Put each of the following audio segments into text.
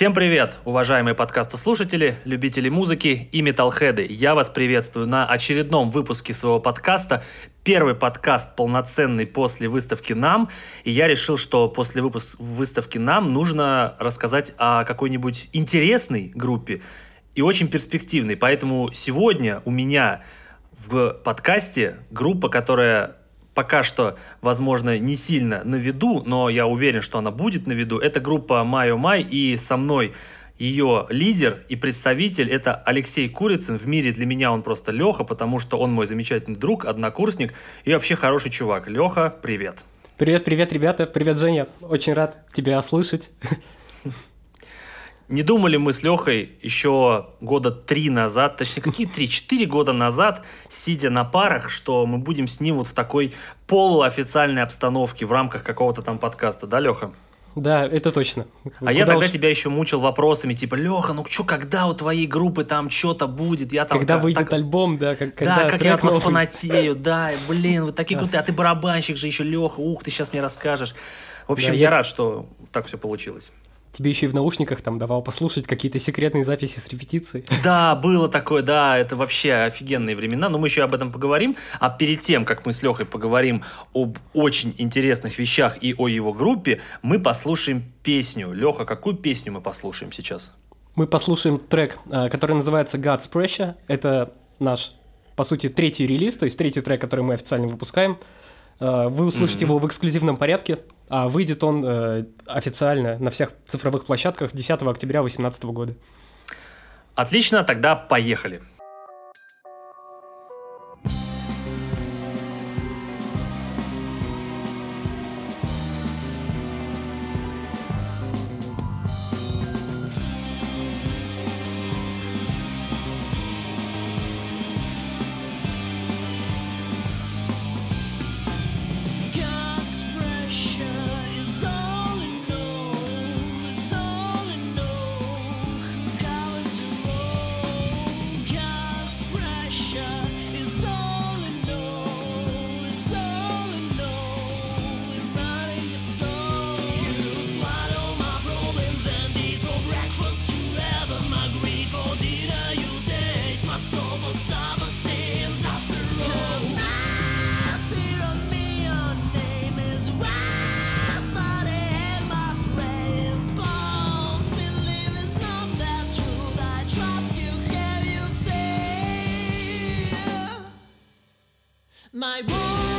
Всем привет, уважаемые подкастослушатели, любители музыки и металлхеды. Я вас приветствую на очередном выпуске своего подкаста. Первый подкаст полноценный после выставки «Нам». И я решил, что после выпуска выставки «Нам» нужно рассказать о какой-нибудь интересной группе и очень перспективной. Поэтому сегодня у меня в подкасте группа, которая пока что, возможно, не сильно на виду, но я уверен, что она будет на виду. Это группа Майо Май, и со мной ее лидер и представитель это Алексей Курицын. В мире для меня он просто Леха, потому что он мой замечательный друг, однокурсник и вообще хороший чувак. Леха, привет. Привет, привет, ребята. Привет, Женя. Очень рад тебя слышать. Не думали мы с Лехой еще года три назад, точнее, какие три, четыре года назад, сидя на парах, что мы будем с ним вот в такой полуофициальной обстановке в рамках какого-то там подкаста, да, Леха? Да, это точно. А Куда я тогда уж... тебя еще мучил вопросами, типа, Леха, ну что, когда у твоей группы там что-то будет? Я там, когда как, выйдет так... альбом, да, как, когда Да, как я от вас фанатею, да, блин, вы такие крутые, а ты барабанщик же еще, Леха, ух, ты сейчас мне расскажешь. В общем, да, я, я рад, что так все получилось тебе еще и в наушниках там давал послушать какие-то секретные записи с репетиции. Да, было такое, да, это вообще офигенные времена, но мы еще об этом поговорим. А перед тем, как мы с Лехой поговорим об очень интересных вещах и о его группе, мы послушаем песню. Леха, какую песню мы послушаем сейчас? Мы послушаем трек, а, который называется God's Pressure. Это наш, по сути, третий релиз, то есть третий трек, который мы официально выпускаем. А, вы услышите mm-hmm. его в эксклюзивном порядке, а выйдет он э, официально на всех цифровых площадках 10 октября 2018 года. Отлично, тогда поехали. my world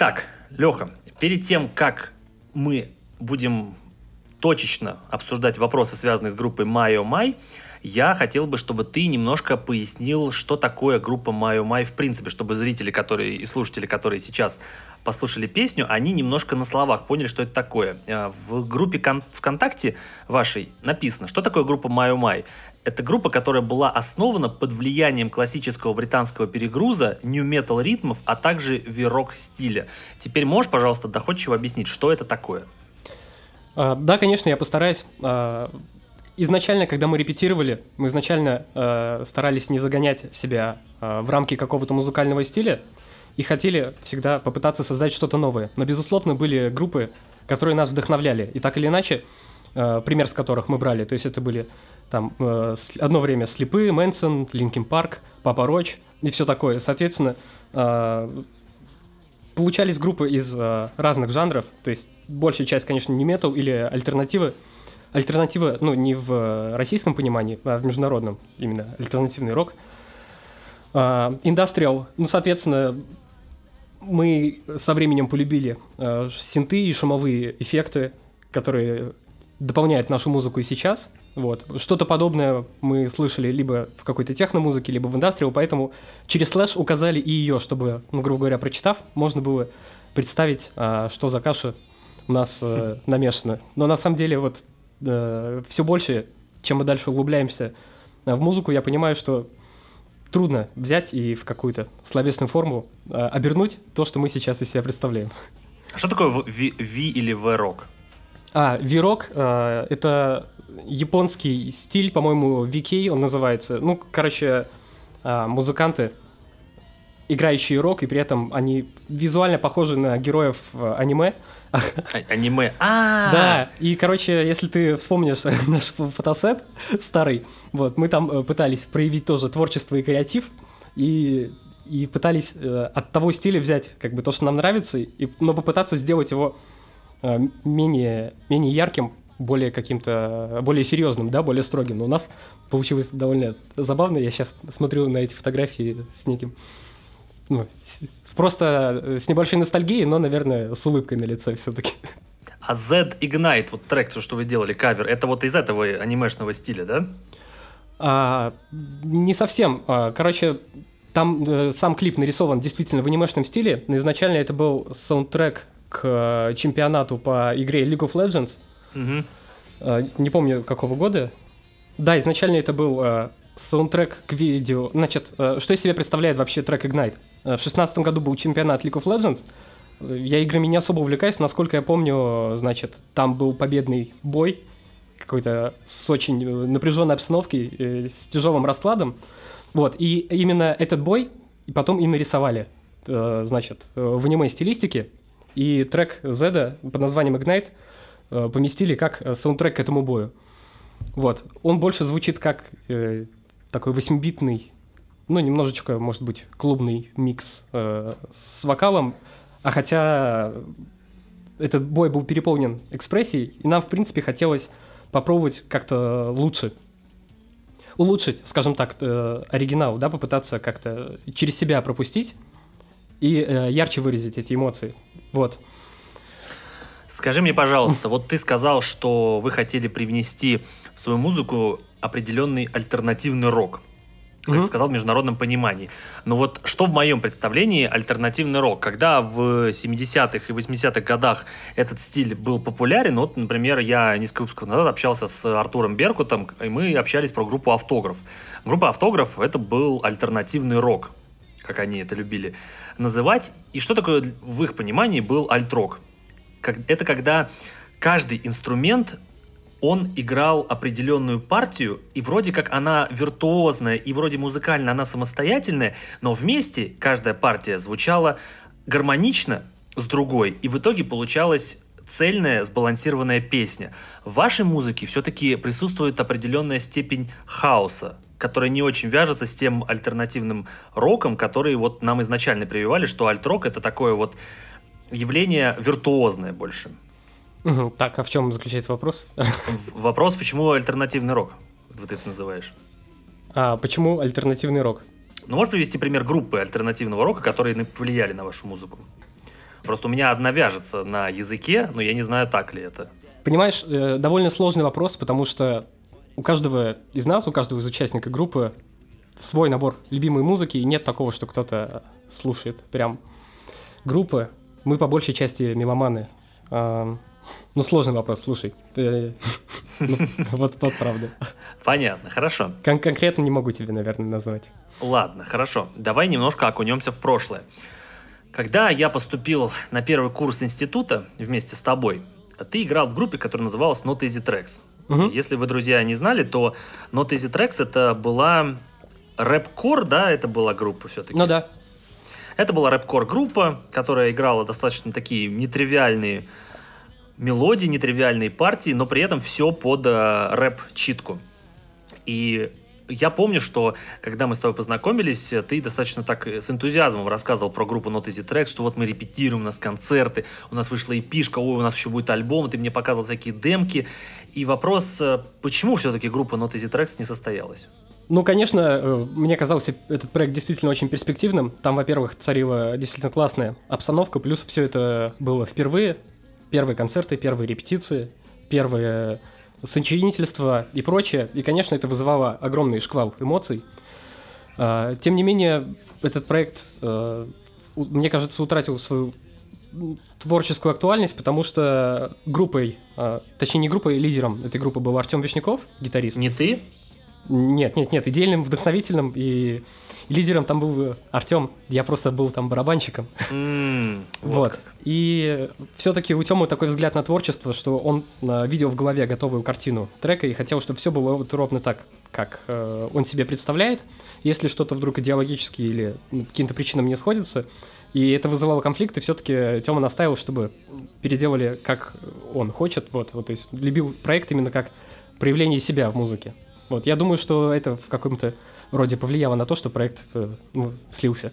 Итак, Леха, перед тем, как мы будем точечно обсуждать вопросы, связанные с группой My Oh My, я хотел бы, чтобы ты немножко пояснил, что такое группа My Oh My в принципе, чтобы зрители, которые и слушатели, которые сейчас послушали песню, они немножко на словах поняли, что это такое. Э, в группе ВКонтакте вашей написано, что такое группа My Oh My. Это группа, которая была основана под влиянием классического британского перегруза, ню-метал ритмов, а также верок стиля. Теперь можешь, пожалуйста, доходчиво объяснить, что это такое? А, да, конечно, я постараюсь. Изначально, когда мы репетировали, мы изначально э, старались не загонять себя э, в рамки какого-то музыкального стиля и хотели всегда попытаться создать что-то новое. Но, безусловно, были группы, которые нас вдохновляли. И так или иначе, э, пример с которых мы брали, то есть это были там э, одно время Slipknot, Мэнсон, Linkin Park, Papa Roach и все такое. Соответственно, э, получались группы из э, разных жанров, то есть большая часть, конечно, не метал или альтернативы, альтернатива, ну, не в российском понимании, а в международном, именно альтернативный рок. Индастриал, ну, соответственно, мы со временем полюбили э, синты и шумовые эффекты, которые дополняют нашу музыку и сейчас. Вот. Что-то подобное мы слышали либо в какой-то техномузыке, либо в индастриал, поэтому через слэш указали и ее, чтобы, ну, грубо говоря, прочитав, можно было представить, а, что за каша у нас э, намешана. Но на самом деле вот э, все больше, чем мы дальше углубляемся э, в музыку, я понимаю, что трудно взять и в какую-то словесную форму э, обернуть то, что мы сейчас из себя представляем. А что такое V, v или V-рок? А, V-рок э, это японский стиль, по-моему, VK он называется. Ну, короче, э, музыканты, играющие рок, и при этом они визуально похожи на героев э, аниме. А, аниме. А. Да. И, короче, если ты вспомнишь наш фотосет старый, вот мы там э, пытались проявить тоже творчество и креатив, и и пытались э, от того стиля взять как бы то, что нам нравится, и, но попытаться сделать его э, менее, менее ярким, более каким-то, более серьезным, да, более строгим. Но у нас получилось довольно забавно. Я сейчас смотрю на эти фотографии с неким ну, с, просто э, с небольшой ностальгией, но, наверное, с улыбкой на лице все-таки. А Z Ignite, вот трек, то, что вы делали, кавер, это вот из этого анимешного стиля, да? А, не совсем. А, короче, там э, сам клип нарисован действительно в анимешном стиле, но изначально это был саундтрек к э, чемпионату по игре League of Legends. Угу. А, не помню, какого года. Да, изначально это был саундтрек к видео. Значит, а, что из себя представляет вообще трек Ignite? Э, в шестнадцатом году был чемпионат League of Legends. Э, я играми не особо увлекаюсь, насколько я помню, значит, там был победный бой, какой-то с очень э, напряженной обстановкой, с тяжелым раскладом. Вот, и именно этот бой и потом и нарисовали, значит, в аниме-стилистике. И трек Зеда под названием Ignite поместили как саундтрек к этому бою. Вот. Он больше звучит как э, такой восьмибитный ну, немножечко, может быть, клубный микс э, с вокалом, а хотя этот бой был переполнен экспрессией, и нам, в принципе, хотелось попробовать как-то лучше улучшить, скажем так, э, оригинал, да, попытаться как-то через себя пропустить и э, ярче выразить эти эмоции. Вот. Скажи мне, пожалуйста, вот ты сказал, что вы хотели привнести в свою музыку определенный альтернативный рок как mm-hmm. сказал, в международном понимании. Но вот что в моем представлении альтернативный рок? Когда в 70-х и 80-х годах этот стиль был популярен, вот, например, я несколько выпусков назад общался с Артуром Беркутом, и мы общались про группу «Автограф». Группа «Автограф» — это был альтернативный рок, как они это любили называть. И что такое в их понимании был альт-рок? Это когда каждый инструмент он играл определенную партию, и вроде как она виртуозная, и вроде музыкально она самостоятельная, но вместе каждая партия звучала гармонично с другой, и в итоге получалась цельная, сбалансированная песня. В вашей музыке все-таки присутствует определенная степень хаоса, которая не очень вяжется с тем альтернативным роком, который вот нам изначально прививали, что альт-рок это такое вот явление виртуозное больше. Угу. Так, а в чем заключается вопрос? Вопрос, почему альтернативный рок? Вот ты это называешь. А почему альтернативный рок? Ну, можешь привести пример группы альтернативного рока, которые повлияли на вашу музыку? Просто у меня одна вяжется на языке, но я не знаю, так ли это. Понимаешь, э, довольно сложный вопрос, потому что у каждого из нас, у каждого из участников группы свой набор любимой музыки, и нет такого, что кто-то слушает прям группы. Мы по большей части меломаны. Ну, сложный вопрос, слушай. Ну, Вот правда. Понятно, хорошо. Кон- Конкретно не могу тебе, наверное, назвать. Ладно, хорошо. Давай немножко окунемся в прошлое. Когда я поступил на первый курс института вместе с тобой, ты играл в группе, которая называлась Not Easy Tracks. Если вы, друзья, не знали, то Not Easy Tracks это была рэп-кор, да, это была группа все-таки. Ну да. Это была рэп-кор группа, которая играла достаточно такие нетривиальные мелодии, нетривиальные партии, но при этом все под э, рэп-читку. И я помню, что когда мы с тобой познакомились, э, ты достаточно так э, с энтузиазмом рассказывал про группу Not Easy Tracks, что вот мы репетируем, у нас концерты, у нас вышла эпишка, ой, у нас еще будет альбом, ты мне показывал всякие демки. И вопрос, э, почему все-таки группа Not Easy Tracks не состоялась? Ну, конечно, мне казался этот проект действительно очень перспективным. Там, во-первых, царила действительно классная обстановка, плюс все это было впервые. Первые концерты, первые репетиции, первые сочинительства и прочее. И, конечно, это вызывало огромный шквал эмоций. А, Тем не менее, этот проект, э, мне кажется, утратил свою творческую актуальность, потому что группой, а, точнее не группой, лидером этой группы был Артем Вишняков, гитарист. Не ты? Нет, нет, нет, идейным вдохновителем и лидером там был Артем. Я просто был там барабанщиком. М, Вот. как. И все-таки у Тёмы такой взгляд на творчество, что он а, видел в голове готовую картину трека и хотел, чтобы все было вот ровно так, как э, он себе представляет. Если что-то вдруг идеологически или ну, каким-то причинам не сходится, и это вызывало конфликты, все-таки Тёма настаивал, чтобы переделали, как он хочет. Вот, вот, то есть любил проект именно как проявление себя в музыке. Вот, я думаю, что это в каком-то роде повлияло на то, что проект э, ну, слился.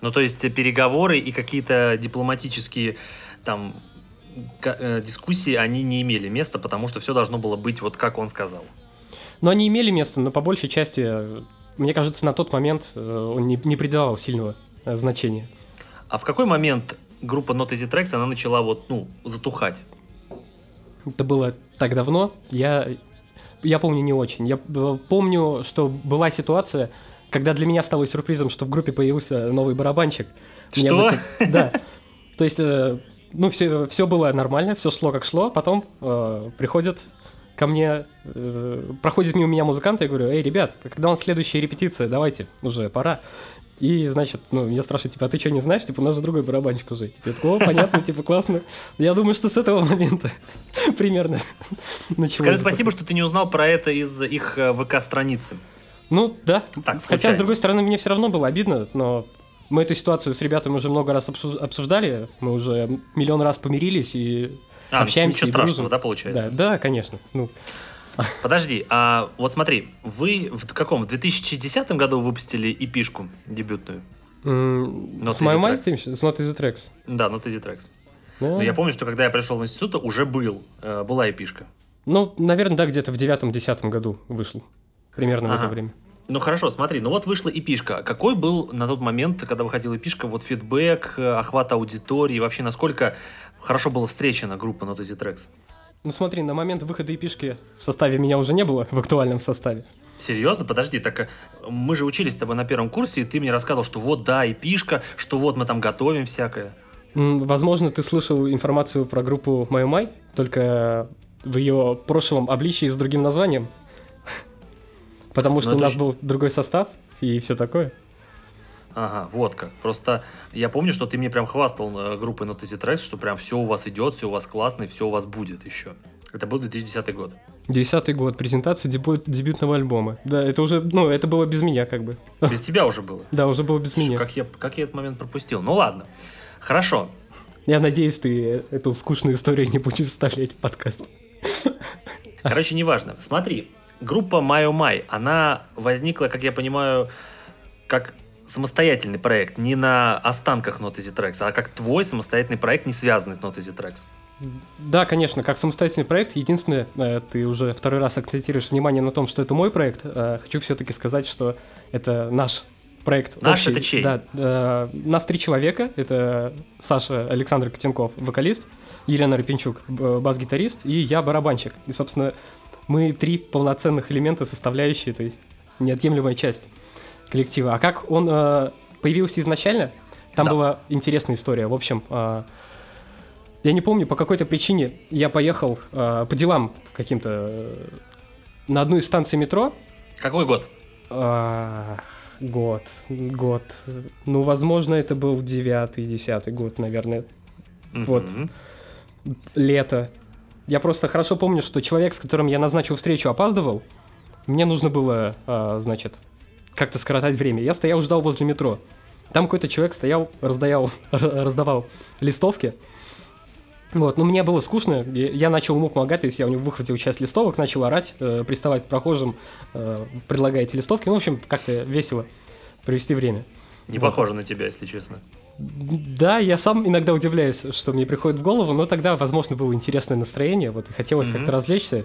Ну, то есть переговоры и какие-то дипломатические там э, дискуссии, они не имели места, потому что все должно было быть вот как он сказал. Но они имели место, но по большей части, э, мне кажется, на тот момент он не, не придавал сильного значения. А в какой момент группа Not Easy Tracks, она начала вот, ну, затухать? Это было так давно, я, я помню не очень. Я э, помню, что была ситуация, когда для меня стало сюрпризом, что в группе появился новый барабанщик. Что? в это- Да. То есть, э, ну, все, все было нормально, все шло как шло, потом э, приходит ко мне, э, проходит мимо меня музыкант, я говорю, эй, ребят, когда у нас следующая репетиция, давайте, уже пора. И, значит, ну, я спрашиваю, типа, а ты что, не знаешь? Типа, у нас же другой барабанщик уже. Типа, я такой, о, понятно, типа, классно. Я думаю, что с этого момента примерно началось. Скажи спасибо, что ты не узнал про это из их э, ВК-страницы. Ну, да. Так, Хотя, случайно. с другой стороны, мне все равно было обидно, но мы эту ситуацию с ребятами уже много раз обсу- обсуждали, мы уже миллион раз помирились и А, ну, общаемся. ничего и страшного, да, получается? Да, да, конечно. Ну, Подожди, а вот смотри, вы в каком? В 2010 году выпустили эпишку дебютную? с ты имеешь? С Not Easy Tracks. Да, Not Easy Tracks. Ну, Но я помню, что когда я пришел в институт, уже был, э, была эпишка. ну, наверное, да, где-то в девятом-десятом году вышел. Примерно в Ага. это время. Ну хорошо, смотри, ну вот вышла эпишка. Какой был на тот момент, когда выходила эпишка, вот фидбэк, э, охват аудитории, вообще насколько хорошо была встречена группа Not Easy Tracks? Ну смотри, на момент выхода эпишки в составе меня уже не было, в актуальном составе. Серьезно? Подожди, так э, мы же учились с тобой на первом курсе, и ты мне рассказывал, что вот, да, эпишка, что вот мы там готовим всякое. Возможно, ты слышал информацию про группу Май Май, только в ее прошлом обличии с другим названием. Потому что Ну, у это нас был другой состав и все такое. Ага, вот как. Просто я помню, что ты мне прям хвастал э, группой Not Easy Tracks, что прям все у вас идет, все у вас классно, и все у вас будет еще. Это был 2010 год. Десятый год, презентация дебю- дебютного альбома. Да, это уже, ну, это было без меня как бы. Без тебя уже было. Да, уже было без меня. Как я, как я этот момент пропустил? Ну ладно. Хорошо. Я надеюсь, ты эту скучную историю не будешь вставлять в подкаст. Короче, неважно. Смотри, группа Майо Май, она возникла, как я понимаю, как самостоятельный проект, не на останках Not Easy Tracks, а как твой самостоятельный проект, не связанный с Not Easy Tracks. Да, конечно, как самостоятельный проект. Единственное, э, ты уже второй раз акцентируешь внимание на том, что это мой проект. Э, Хочу все-таки сказать, что это наш проект Наш общий. это чей? Да, э, нас три человека. Это Саша Александр Котенков, вокалист, Елена Рапинчук, бас-гитарист, и я барабанщик. И, собственно, мы три полноценных элемента, составляющие, то есть неотъемлемая часть коллектива. А как он э, появился изначально? Там Да. была интересная история. В общем, э, я не помню, по какой-то причине я поехал э, по делам каким-то э, на одну из станций метро, Какой год? а, год, год. Ну, возможно, это был девятый, десятый год, наверное, Вот. Мгм. лето. Я просто хорошо помню, что человек, с которым я назначил встречу, опаздывал. Мне нужно было, а, значит, как-то скоротать время. Я стоял, ждал возле метро. Там какой-то человек стоял, раздаял, раздавал листовки. Вот, ну мне было скучно, я начал ему помогать, то есть я у него выхватил часть листовок, начал орать, э, приставать к прохожим, э, предлагая эти листовки. Ну, в общем, как-то весело провести время. Не Вот. похоже на тебя, если честно. Да, я сам иногда удивляюсь, что мне приходит в голову, но тогда, возможно, было интересное настроение, вот, и хотелось Мгм. как-то развлечься.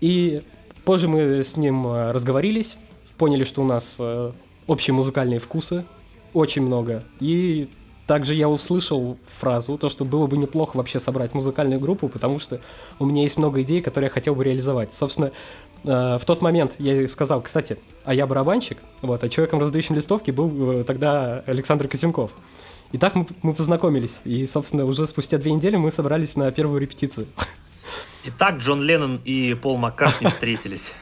И позже мы с ним э, разговорились, поняли, что у нас э, общие музыкальные вкусы, очень много. И также я услышал фразу, то, что было бы неплохо вообще собрать музыкальную группу, потому что у меня есть много идей, которые я хотел бы реализовать. Собственно, э, в тот момент я и сказал, кстати, а я барабанщик, вот, а человеком, раздающим листовки, был э, тогда Александр Косенков. И так мы, мы познакомились. И, собственно, уже спустя две недели мы собрались на первую репетицию. Итак, Джон Леннон и Пол Маккартни встретились.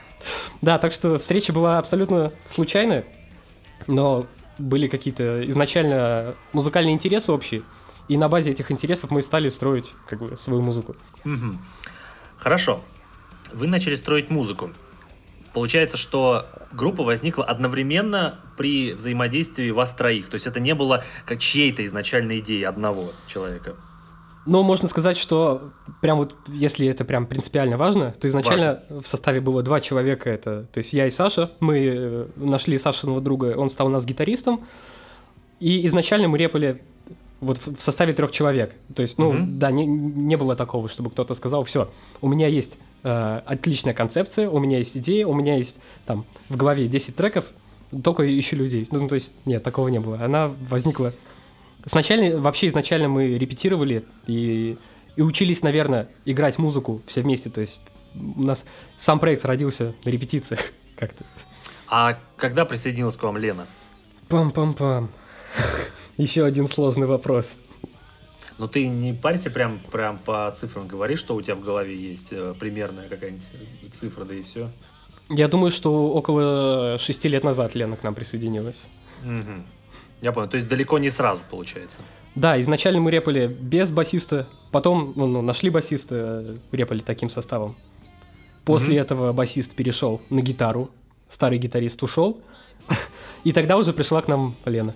Да, так что встреча была абсолютно случайная, но были какие-то изначально музыкальные интересы общие, и на базе этих интересов мы стали строить как бы свою музыку. Хорошо. Вы начали строить музыку. Получается, что группа возникла одновременно при взаимодействии вас троих. То есть это не было как чьей-то изначальной идеи одного человека. Но можно сказать, что прям вот, если это прям принципиально важно, то изначально в составе было два человека, это, то есть я и Саша, мы э, нашли Сашиного друга, он стал у нас гитаристом, и изначально мы репали вот в составе трех человек. То есть, ну, Мгм. да, не, не было такого, чтобы кто-то сказал, все, у меня есть э, отличная концепция, у меня есть идея, у меня есть там в голове 10 треков, только ищу людей. Ну, то есть, нет, такого не было. Она возникла Сначала, вообще изначально мы репетировали и, и учились, наверное, играть музыку все вместе. То есть у нас сам проект родился на репетициях как-то. А когда присоединилась к вам Лена? Пам-пам-пам. Еще один сложный вопрос. Ну ты не парься прям, прям по цифрам говори, что у тебя в голове есть э, примерная какая-нибудь цифра, да и все. Я думаю, что около шести лет назад Лена к нам присоединилась. Я понял, то есть далеко не сразу получается. Да, изначально мы репали без басиста, потом ну, ну, нашли басиста, репали таким составом. После Мгм. этого басист перешел на гитару, старый гитарист ушел, и тогда уже пришла к нам Лена.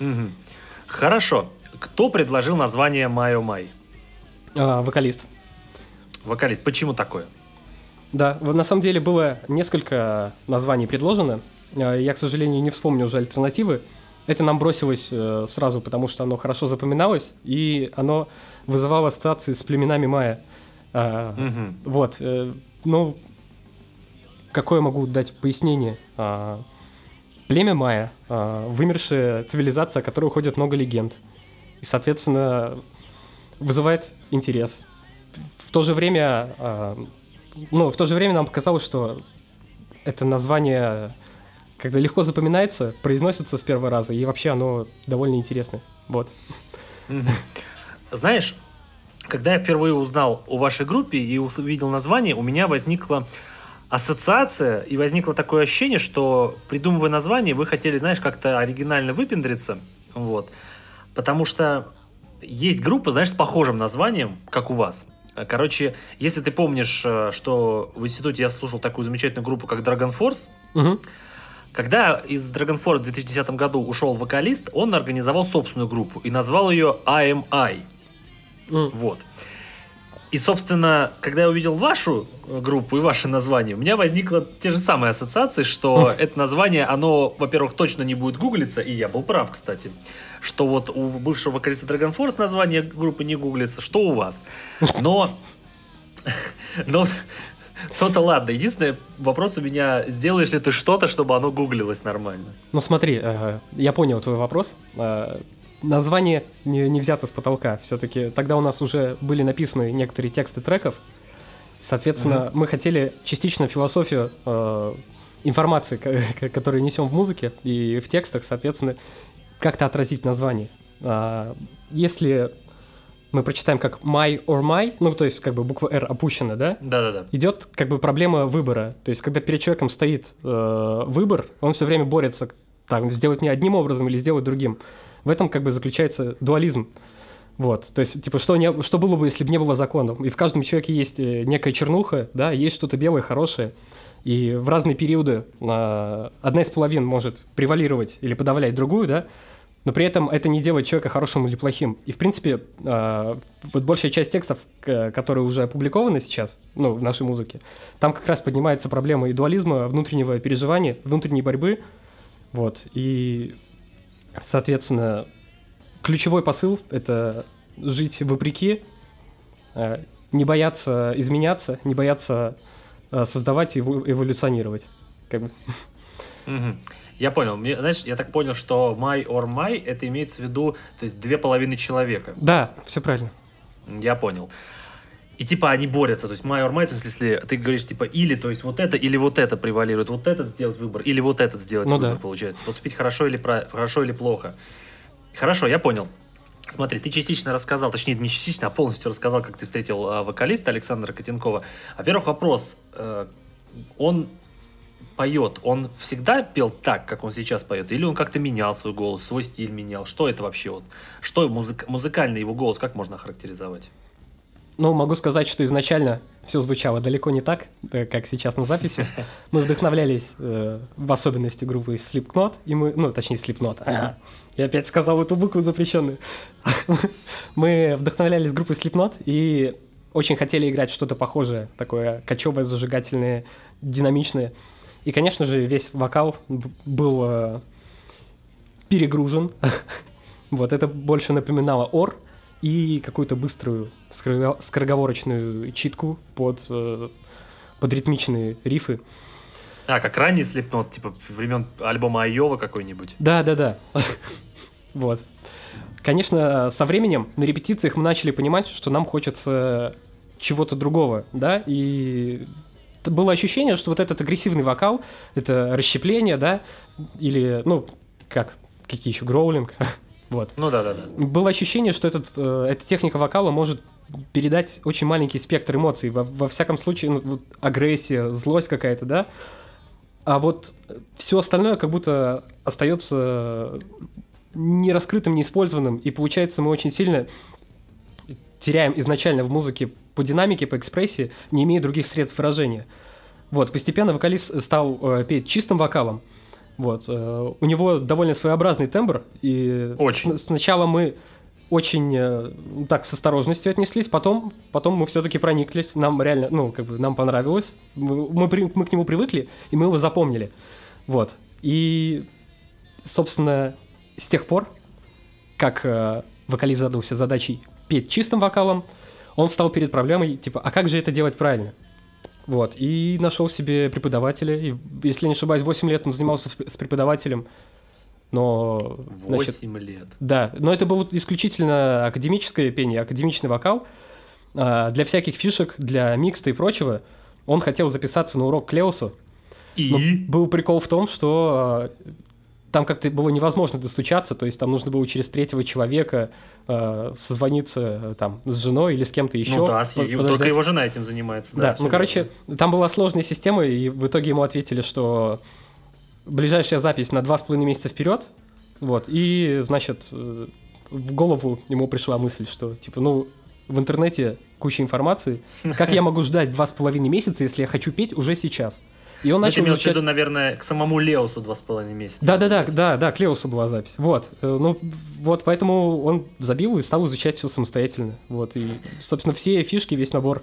Мгм. Хорошо. Кто предложил название Майо Май? А, вокалист. Вокалист. Почему такое? Да, на самом деле было несколько названий предложено. А, Я, к сожалению, не вспомню уже альтернативы. Это нам бросилось э, сразу, потому что оно хорошо запоминалось, и оно вызывало ассоциации с племенами майя. Мгм. Вот, э, ну, какое могу дать пояснение? А, племя майя, а, вымершая цивилизация, о которой уходит много легенд. И, соответственно, вызывает интерес. В то же время, ну, в то же время нам показалось, что это название когда легко запоминается, произносится с первого раза, и вообще оно довольно интересное. Вот. Знаешь, когда я впервые узнал о вашей группе и увидел название, у меня возникла ассоциация и возникло такое ощущение, что придумывая название, вы хотели, знаешь, как-то оригинально выпендриться, вот, потому что есть группа, знаешь, с похожим названием, как у вас. Короче, если ты помнишь, э, что в институте я слушал такую замечательную группу, как Dragon Force, Мгм. Когда из Dragon Force в 2010 году ушел вокалист, он организовал собственную группу и назвал ее IMI. М. Вот. И, собственно, когда я увидел вашу э, группу и ваше название, у меня возникло те же самые ассоциации, что это название, оно, во-первых, точно не будет гуглиться, и я был прав, кстати, что вот у бывшего вокалиста Dragon Force название группы не гуглится, что у вас. Но, но То-то ладно. Единственный вопрос у меня, сделаешь ли ты что-то, чтобы оно гуглилось нормально? Ну смотри, э, я понял твой вопрос. Э, название не, не взято с потолка. Все-таки тогда у нас уже были написаны некоторые тексты треков. Соответственно, мы хотели частично философию э, информации, которую несем в музыке и в текстах, соответственно, как-то отразить название. А, Если мы прочитаем как my or my, ну то есть как бы буква R опущена, да, Да-да-да. идет как бы проблема выбора. То есть, когда перед человеком стоит э, выбор, он все время борется, там, сделать мне одним образом или сделать другим. В этом как бы заключается дуализм. Вот, то есть, типа, что, не, что было бы, если бы не было законов? И в каждом человеке есть э, некая чернуха, да, есть что-то белое, хорошее. И в разные периоды э, одна из половин может превалировать или подавлять другую, да, но при этом это не делает человека хорошим или плохим. И, в принципе, э, вот большая часть текстов, которые уже опубликованы сейчас, ну, в нашей музыке, там как раз поднимается проблема и дуализма, внутреннего переживания, внутренней борьбы. Вот. И, соответственно, ключевой посыл — это жить вопреки, э, не бояться изменяться, не бояться э, создавать и эво- эволюционировать. Как бы. Мгм. Я понял. Мне, знаешь, я так понял, что my or my это имеется в виду, то есть две половины человека. Да, все правильно. Я понял. И типа они борются, то есть or my, то есть если ты говоришь типа или, то есть вот это или вот это превалирует, вот этот сделать выбор или вот этот сделать Ну выбор, да. получается. Поступить хорошо или, про- хорошо или плохо. Хорошо, я понял. Смотри, ты частично рассказал, точнее не частично, а полностью рассказал, как ты встретил а, вокалиста Александра Котенкова. Во-первых, вопрос. э, он поет, он всегда пел так, как он сейчас поет? Или он как-то менял свой голос, свой стиль менял? Что это вообще вот? Что музык- музыкальный его голос, как можно охарактеризовать? Ну, могу сказать, что изначально все звучало далеко не так, э, как сейчас на записи. Мы вдохновлялись э, в особенности группы Slipknot, и мы, ну, точнее, Slipknot. Ага. Я опять сказал эту букву запрещенную. Мы вдохновлялись группой Slipknot и очень хотели играть что-то похожее, такое кочевое, зажигательное, динамичное. И, конечно же, весь вокал был э, перегружен. Вот это больше напоминало ор и какую-то быструю скорого- скороговорочную читку под, э, под ритмичные рифы. А, как ранний слепнот, типа времен альбома Айова какой-нибудь. Да, да, да. Вот. Конечно, со временем на репетициях мы начали понимать, что нам хочется чего-то другого, да, и было ощущение, что вот этот агрессивный вокал, это расщепление, да, или, ну, как, какие еще, гроулинг, вот. Ну да, да, да. Было ощущение, что этот, э, эта техника вокала может передать очень маленький спектр эмоций. Во, во всяком случае, ну, вот агрессия, злость какая-то, да. А вот все остальное как будто остается не раскрытым, не использованным. И получается, мы очень сильно теряем изначально в музыке по динамике, по экспрессии, не имея других средств выражения. Вот, постепенно вокалист стал э, петь чистым вокалом. Вот, э, у него довольно своеобразный тембр, и Очень. сн- сначала мы очень э, так с осторожностью отнеслись, потом, потом мы все-таки прониклись, нам реально, ну, как бы нам понравилось, мы, мы, при- мы к нему привыкли, и мы его запомнили. Вот, и, собственно, с тех пор, как э, вокалист задался задачей петь чистым вокалом, он встал перед проблемой, типа, а как же это делать правильно? Вот, и нашел себе преподавателя, и, если не ошибаюсь, 8 лет он занимался с преподавателем, но, значит, 8 лет. да, но это было исключительно академическое пение, академичный вокал. А, Для всяких фишек, для микста и прочего он хотел записаться на урок Клеуса. Но И? был прикол в том, что а, там как-то было невозможно достучаться, то есть там нужно было через третьего человека а, созвониться а, там с женой или с кем-то еще. ну да, с- по- и- только подождать. его жена этим занимается. Да, всё ну, короче, верно. там была сложная система, и в итоге ему ответили, что ближайшая запись на два с половиной месяца вперед, вот, и, значит, э, в голову ему пришла мысль, что, типа, ну, в интернете куча информации, как я могу ждать два с половиной месяца, если я хочу петь уже сейчас? И он Ну, начал имел в изучать... виду, наверное, к самому Леусу два с половиной месяца. Да, да, да, да, да, Клеусу была запись. Вот. Э, Ну, вот, поэтому он забил и стал изучать все самостоятельно. Вот. И, собственно, все фишки, весь набор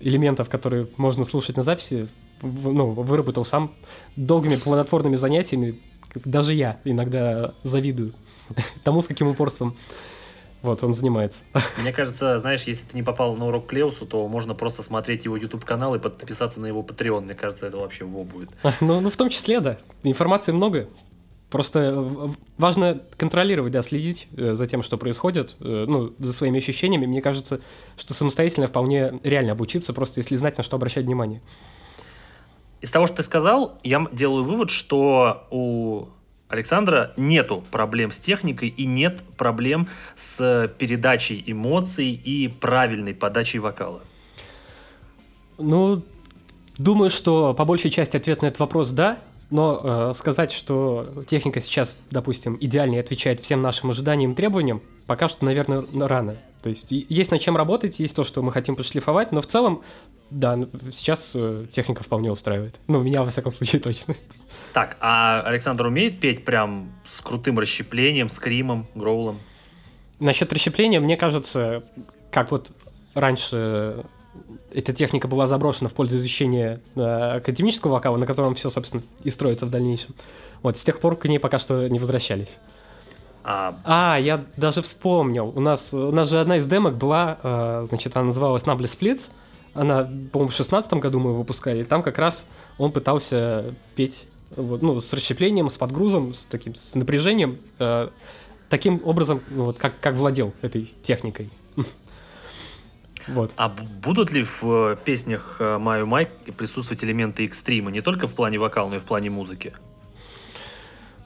элементов, которые можно слушать на записи, ну, выработал сам долгими плодотворными занятиями. Даже я иногда завидую тому, с каким упорством Вот, он занимается. Мне кажется, знаешь, если ты не попал на урок Клеусу, то можно просто смотреть его YouTube-канал и подписаться на его Patreon. Мне кажется, это вообще во будет. Ну, ну, в том числе, да. Информации много. Просто важно контролировать, да, следить э, за тем, что происходит, э, ну, за своими ощущениями. Мне кажется, что самостоятельно вполне реально обучиться, просто если знать, на что обращать внимание. Из того, что ты сказал, я делаю вывод, что у Александра нету проблем с техникой и нет проблем с передачей эмоций и правильной подачей вокала. Ну, думаю, что по большей части ответ на этот вопрос да, но э, сказать, что техника сейчас, допустим, идеально отвечает всем нашим ожиданиям и требованиям, пока что, наверное, рано. То есть есть над чем работать, есть то, что мы хотим подшлифовать, но в целом, да, сейчас э, техника вполне устраивает. Ну, меня, во всяком случае, точно. Так, а Александр умеет петь прям с крутым расщеплением, скримом, гроулом? Насчет расщепления, мне кажется, как вот раньше эта техника была заброшена в пользу изучения э, академического вокала, на котором все, собственно, и строится в дальнейшем. Вот, с тех пор к ней пока что не возвращались. А, а я даже вспомнил. У нас, у нас же одна из демок была, э, значит, она называлась Nable Splits. Она, по-моему, в шестнадцатом году мы выпускали. И там как раз он пытался петь вот, ну, с расщеплением, с подгрузом, с таким с напряжением, э, таким образом, вот, как, как владел этой техникой. Вот. А будут ли в э, песнях э, Маю Май присутствовать элементы экстрима не только в плане вокала, но и в плане музыки?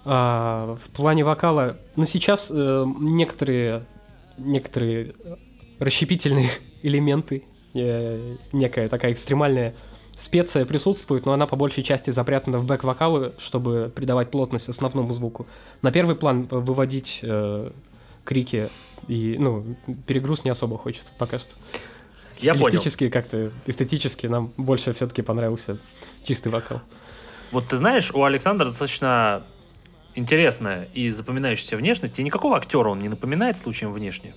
А, в плане вокала, ну сейчас э, некоторые некоторые расщепительные элементы, э, некая такая экстремальная специя присутствует, но она по большей части запрятана в бэк-вокалы, чтобы придавать плотность основному звуку. На первый план выводить э, крики и, ну, перегруз не особо хочется пока что. Я Стилистически как-то, эстетически нам больше все-таки понравился чистый вокал. Вот ты знаешь, у Александра достаточно интересная и запоминающаяся внешность, и никакого актера он не напоминает случаем внешне?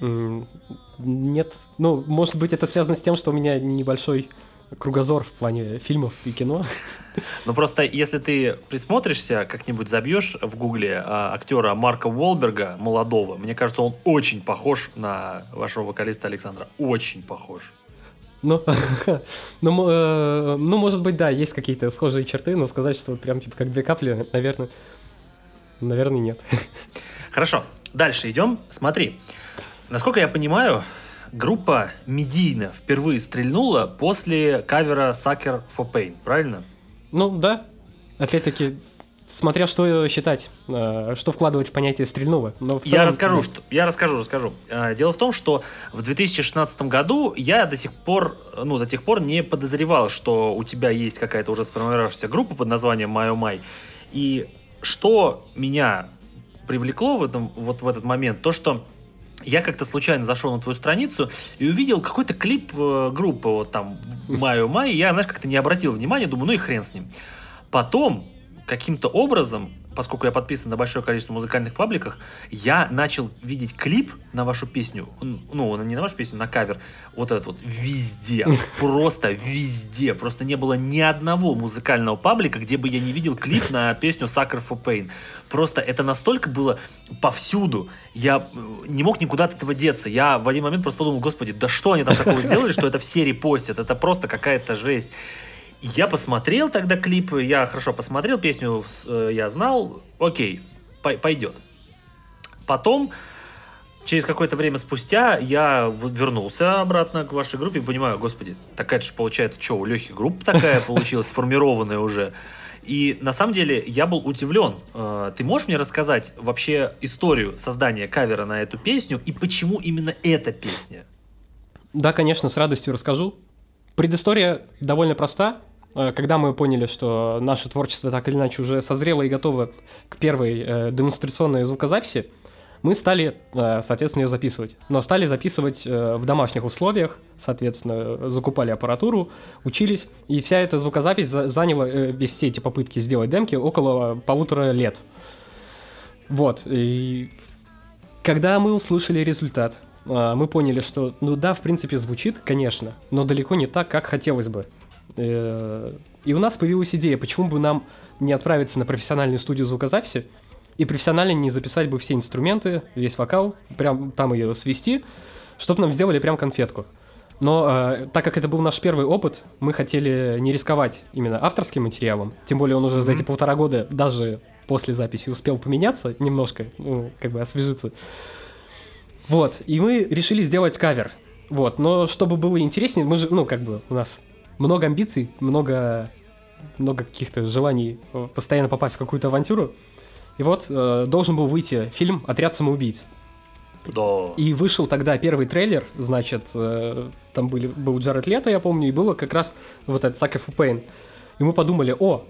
Нет. Ну, может быть, это связано с тем, что у меня небольшой кругозор в плане фильмов и кино. Ну просто если ты присмотришься, как-нибудь забьешь в гугле а, актера Марка Уолберга, молодого, мне кажется, он очень похож на вашего вокалиста Александра. Очень похож. Ну, ну, э, ну, может быть, да, есть какие-то схожие черты, но сказать, что прям типа как две капли, наверное, наверное, нет. Хорошо, дальше идем. Смотри, насколько я понимаю, группа медийно впервые стрельнула после кавера Sucker for Pain, правильно? Ну да. Опять-таки, смотря что считать, э, что вкладывать в понятие стрельнуло. Но целом, я расскажу, что, я расскажу, расскажу. Э, дело в том, что в 2016 году я до сих пор, ну, до тех пор не подозревал, что у тебя есть какая-то уже сформировавшаяся группа под названием Майо Май. И что меня привлекло в этом, вот в этот момент, то, что я как-то случайно зашел на твою страницу и увидел какой-то клип э, группы, вот там, Маю Май, я, знаешь, как-то не обратил внимания, думаю, ну и хрен с ним. Потом, каким-то образом, поскольку я подписан на большое количество музыкальных пабликах, я начал видеть клип на вашу песню, ну, не на вашу песню, на кавер, вот этот вот, везде, просто везде, просто не было ни одного музыкального паблика, где бы я не видел клип на песню Sucker for Pain. Просто это настолько было повсюду, я э, не мог никуда от этого деться. Я в один момент просто подумал, господи, да что они там такого сделали, что это все репостят, это просто какая-то жесть. Я посмотрел тогда клип, я хорошо посмотрел, песню э, я знал, окей, пойдет. Потом, через какое-то время спустя, я вернулся обратно к вашей группе и понимаю, господи, такая же получается, что, у Лехи группа такая получилась, сформированная уже. И на самом деле я был удивлен. Э, ты можешь мне рассказать вообще историю создания кавера на эту песню и почему именно эта песня? Да, конечно, с радостью расскажу. Предыстория довольно проста. Э, когда мы поняли, что наше творчество так или иначе уже созрело и готово к первой э, демонстрационной звукозаписи, мы стали, э, соответственно, ее записывать. Но стали записывать в домашних условиях, соответственно, закупали аппаратуру, учились, и вся эта звукозапись за заняла, э, все эти попытки сделать демки, около полутора лет. Вот, и когда мы услышали результат, мы поняли, что, ну да, в принципе, звучит, конечно, но далеко не так, как хотелось бы. Э, и у нас появилась идея, почему бы нам не отправиться на профессиональную студию звукозаписи и профессионально не записать бы все инструменты, весь вокал, прям там ее свести, чтобы нам сделали прям конфетку. Но э, так как это был наш первый опыт, мы хотели не рисковать именно авторским материалом. Тем более он уже mm-hmm. за эти полтора года даже после записи успел поменяться немножко, ну, как бы освежиться. Вот, и мы решили сделать кавер. Вот, но чтобы было интереснее, мы же, ну, как бы у нас много амбиций, много, много каких-то желаний э, постоянно попасть в какую-то авантюру. И вот э, должен был выйти фильм «Отряд самоубийц». Да. И вышел тогда первый трейлер, значит, э, там были, был Джаред Лето, я помню, и было как раз вот этот for Pain. И мы подумали, о,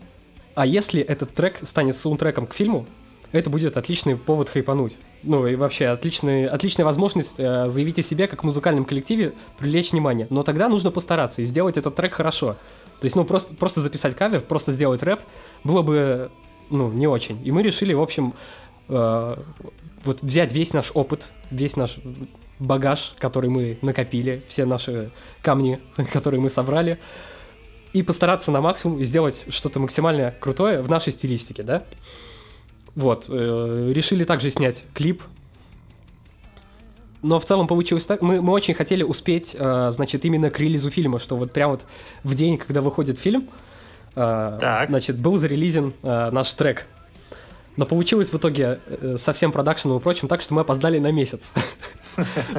а если этот трек станет саундтреком к фильму, это будет отличный повод хайпануть. Ну и вообще отличный, отличная возможность э, заявить о себе как музыкальном коллективе, привлечь внимание. Но тогда нужно постараться и сделать этот трек хорошо. То есть, ну, просто, просто записать кавер, просто сделать рэп было бы, ну, не очень. И мы решили, в общем, э, вот взять весь наш опыт, весь наш багаж, который мы накопили, все наши камни, которые мы собрали, и постараться на максимум сделать что-то максимально крутое в нашей стилистике, да? Вот, э, решили также снять клип. Но в целом получилось так. Мы, мы очень хотели успеть, э, значит, именно к релизу фильма, что вот прям вот в день, когда выходит фильм, э, так. значит, был зарелизен э, наш трек. Но получилось в итоге э, со всем продакшеном и прочим так, что мы опоздали на месяц.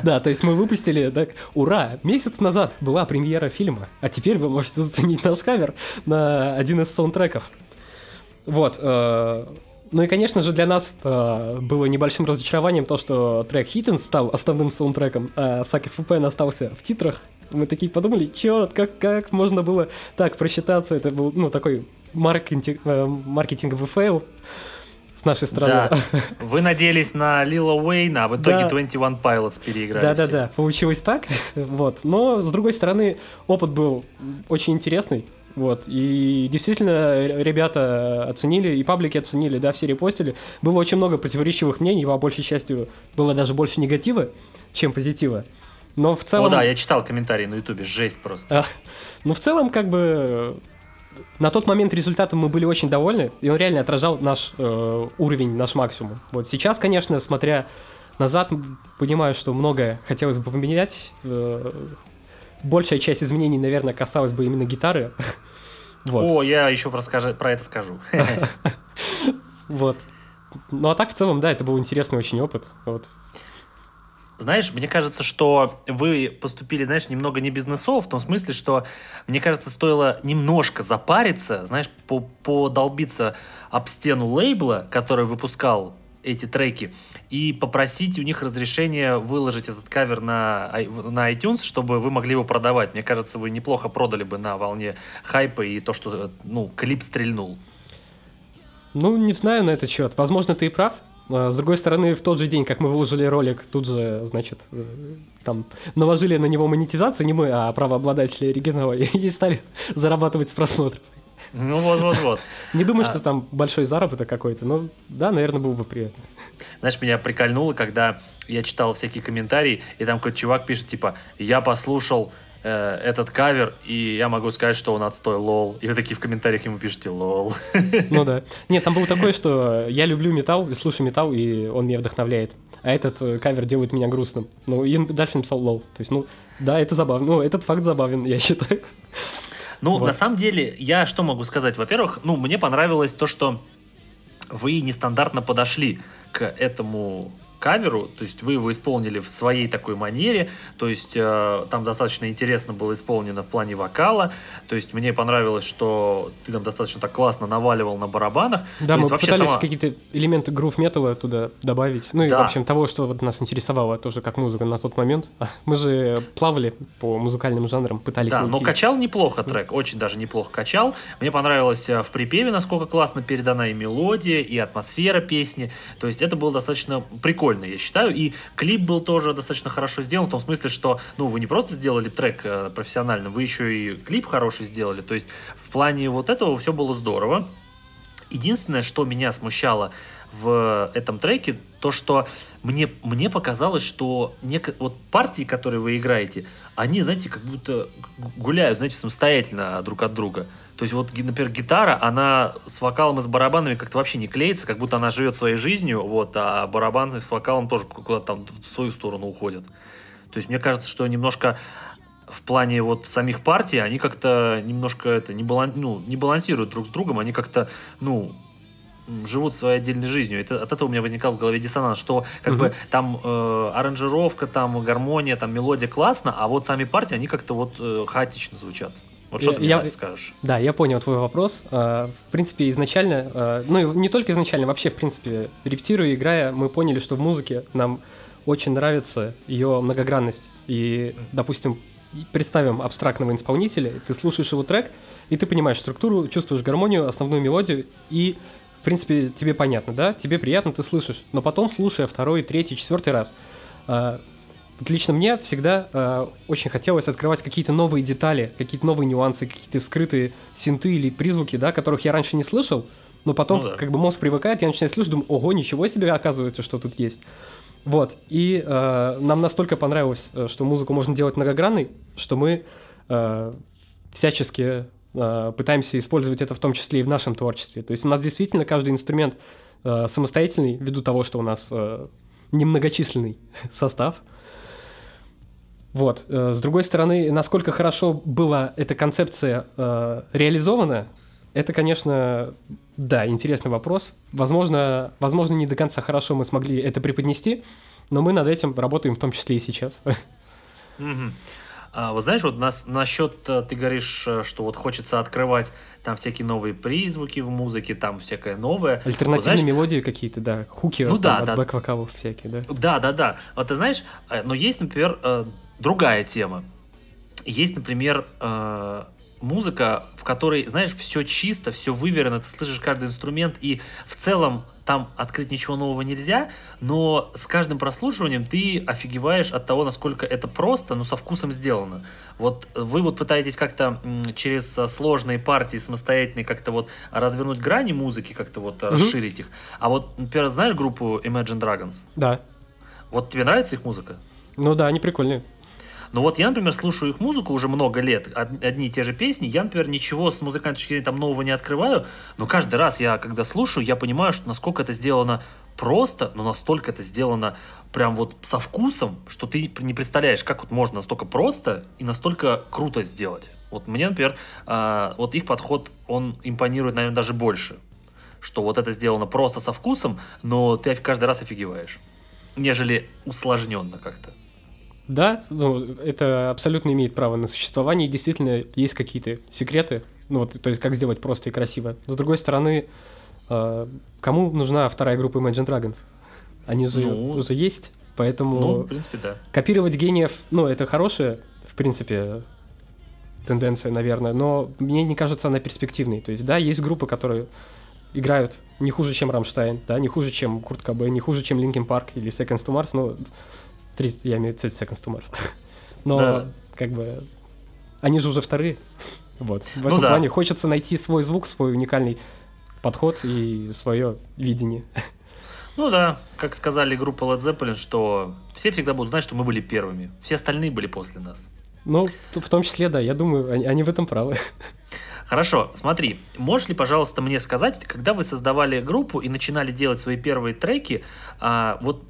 Да, то есть мы выпустили, так, ура, месяц назад была премьера фильма, а теперь вы можете заценить наш кавер на один из саундтреков. Вот, ну и, конечно же, для нас э, было небольшим разочарованием то, что трек Hittens стал основным саундтреком, а Саки Фупен остался в титрах. Мы такие подумали, черт, как, как можно было так просчитаться? Это был, ну, такой маркетинг, э, маркетинговый фейл с нашей стороны. Да. Вы надеялись на Лил Уэйна, а в итоге да. 21 Pilots переиграли. Да-да-да, получилось так. вот. Но, с другой стороны, опыт был очень интересный. Вот. И действительно, ребята оценили, и паблики оценили, да, все репостили. Было очень много противоречивых мнений, по большей части было даже больше негатива, чем позитива. Но в целом... О, да, я читал комментарии на Ютубе, жесть просто. А, но в целом, как бы, на тот момент результатом мы были очень довольны, и он реально отражал наш э, уровень, наш максимум. Вот сейчас, конечно, смотря назад, понимаю, что многое хотелось бы поменять. Э, большая часть изменений, наверное, касалась бы именно гитары. Вот. О, я еще про, скажи, про это скажу. Вот. Ну а так в целом, да, это был интересный очень опыт. Вот. Знаешь, мне кажется, что вы поступили, знаешь, немного не бизнесово, в том смысле, что, мне кажется, стоило немножко запариться, знаешь, по подолбиться об стену лейбла, который выпускал эти треки и попросить у них разрешения выложить этот кавер на, на iTunes, чтобы вы могли его продавать. Мне кажется, вы неплохо продали бы на волне хайпа и то, что ну, клип стрельнул. Ну, не знаю на этот счет. Возможно, ты и прав. А, с другой стороны, в тот же день, как мы выложили ролик, тут же, значит, э, там наложили на него монетизацию, не мы, а правообладатели оригинала, и стали зарабатывать с просмотров. Ну вот, вот, вот. Не думаю, что там большой заработок какой-то, но да, наверное, было бы приятно. Знаешь, меня прикольнуло, когда я читал всякие комментарии, и там какой-то чувак пишет, типа, я послушал э, этот кавер, и я могу сказать, что он отстой, лол. И вы такие в комментариях ему пишете, лол. Ну да. Нет, там было такое, что я люблю металл, слушаю металл, и он меня вдохновляет. А этот э, кавер делает меня грустным. Ну, и дальше написал лол. То есть, ну, да, это забавно. Ну, этот факт забавен, я считаю. Ну, вот. на самом деле, я что могу сказать? Во-первых, ну, мне понравилось то, что вы нестандартно подошли к этому каверу, то есть вы его исполнили в своей такой манере, то есть э, там достаточно интересно было исполнено в плане вокала, то есть мне понравилось, что ты там достаточно так классно наваливал на барабанах. Да, то мы пытались сама... какие-то элементы грув металла туда добавить, ну и да. в общем того, что вот нас интересовало тоже как музыка на тот момент. Мы же плавали по музыкальным жанрам, пытались Да, найти. но качал неплохо трек, очень даже неплохо качал. Мне понравилось э, в припеве, насколько классно передана и мелодия, и атмосфера песни, то есть это было достаточно прикольно прикольно, я считаю. И клип был тоже достаточно хорошо сделан, в том смысле, что, ну, вы не просто сделали трек э, профессионально, вы еще и клип хороший сделали. То есть в плане вот этого все было здорово. Единственное, что меня смущало в этом треке, то, что мне, мне показалось, что нек... вот партии, которые вы играете, они, знаете, как будто гуляют, знаете, самостоятельно друг от друга. То есть вот, например, гитара, она с вокалом и с барабанами как-то вообще не клеится, как будто она живет своей жизнью, вот, а барабаны с вокалом тоже куда-то там в свою сторону уходят. То есть мне кажется, что немножко в плане вот самих партий, они как-то немножко это не, балан, ну, не балансируют друг с другом, они как-то, ну, живут своей отдельной жизнью. Это, от этого у меня возникал в голове диссонанс, что как угу. бы там э, аранжировка, там гармония, там мелодия классно, а вот сами партии, они как-то вот э, хаотично звучат. Вот что я, ты мне скажешь? Да, я понял твой вопрос. А, в принципе, изначально, а, ну не только изначально, вообще, в принципе, репетируя, играя, мы поняли, что в музыке нам очень нравится ее многогранность. И, допустим, представим абстрактного исполнителя, ты слушаешь его трек, и ты понимаешь структуру, чувствуешь гармонию, основную мелодию, и принципе, тебе понятно, да? Тебе приятно, ты слышишь. Но потом, слушая второй, третий, четвертый раз, э, вот лично мне всегда э, очень хотелось открывать какие-то новые детали, какие-то новые нюансы, какие-то скрытые синты или призвуки, да, которых я раньше не слышал, но потом, ну, да. как бы мозг привыкает, я начинаю слышать, думаю, ого, ничего себе, оказывается, что тут есть. Вот, и э, нам настолько понравилось, э, что музыку можно делать многогранной, что мы э, всячески Э, пытаемся использовать это в том числе и в нашем творчестве. То есть у нас действительно каждый инструмент э, самостоятельный, ввиду того, что у нас э, немногочисленный состав. Вот. С другой стороны, насколько хорошо была эта концепция реализована, это, конечно, да, интересный вопрос. Возможно, возможно, не до конца хорошо мы смогли это преподнести, но мы над этим работаем в том числе и сейчас. Mm-hmm. А, вот знаешь, вот нас, насчет, э, ты говоришь, э, что вот хочется открывать там всякие новые призвуки в музыке, там всякое новое. Альтернативные вот, знаешь, мелодии какие-то, да, хуки ну, да, да. от бэк-вокалов всякие, да. Да, да, да. Вот ты знаешь, э, но есть, например, другая тема. Есть, например, музыка, в которой, знаешь, все чисто, все выверено, ты слышишь каждый инструмент, и в целом там открыть ничего нового нельзя, но с каждым прослушиванием ты офигеваешь от того, насколько это просто, но со вкусом сделано. Вот вы вот пытаетесь как-то через сложные партии самостоятельные как-то вот развернуть грани музыки, как-то вот mm-hmm. расширить их. А вот, например, знаешь группу Imagine Dragons? Да. Вот тебе нравится их музыка? Ну да, они прикольные. Но вот я, например, слушаю их музыку уже много лет, одни и те же песни, я, например, ничего с музыкальной точки зрения там нового не открываю, но каждый раз я, когда слушаю, я понимаю, что насколько это сделано просто, но настолько это сделано прям вот со вкусом, что ты не представляешь, как вот можно настолько просто и настолько круто сделать. Вот мне, например, э, вот их подход, он импонирует, наверное, даже больше. Что вот это сделано просто со вкусом, но ты каждый раз офигеваешь. Нежели усложненно как-то. Да, ну, это абсолютно имеет право на существование, и действительно есть какие-то секреты, ну, вот, то есть как сделать просто и красиво. С другой стороны, э, кому нужна вторая группа Imagine Dragons? Они же ну, уже есть, поэтому... Ну, в принципе, да. Копировать гениев, ну, это хорошая, в принципе, тенденция, наверное, но мне не кажется она перспективной. То есть, да, есть группы, которые играют не хуже, чем Рамштайн, да, не хуже, чем Курт Кобейн, не хуже, чем Linkin Park или Seconds to Mars, но 30, я имею 30 seconds to Mars. Но, да. как бы, они же уже вторые. Вот. В ну этом да. плане хочется найти свой звук, свой уникальный подход и свое видение. Ну да, как сказали группа Led Zeppelin, что все всегда будут знать, что мы были первыми. Все остальные были после нас. Ну, в том числе, да, я думаю, они, они в этом правы. Хорошо, смотри, можешь ли, пожалуйста, мне сказать, когда вы создавали группу и начинали делать свои первые треки, а, вот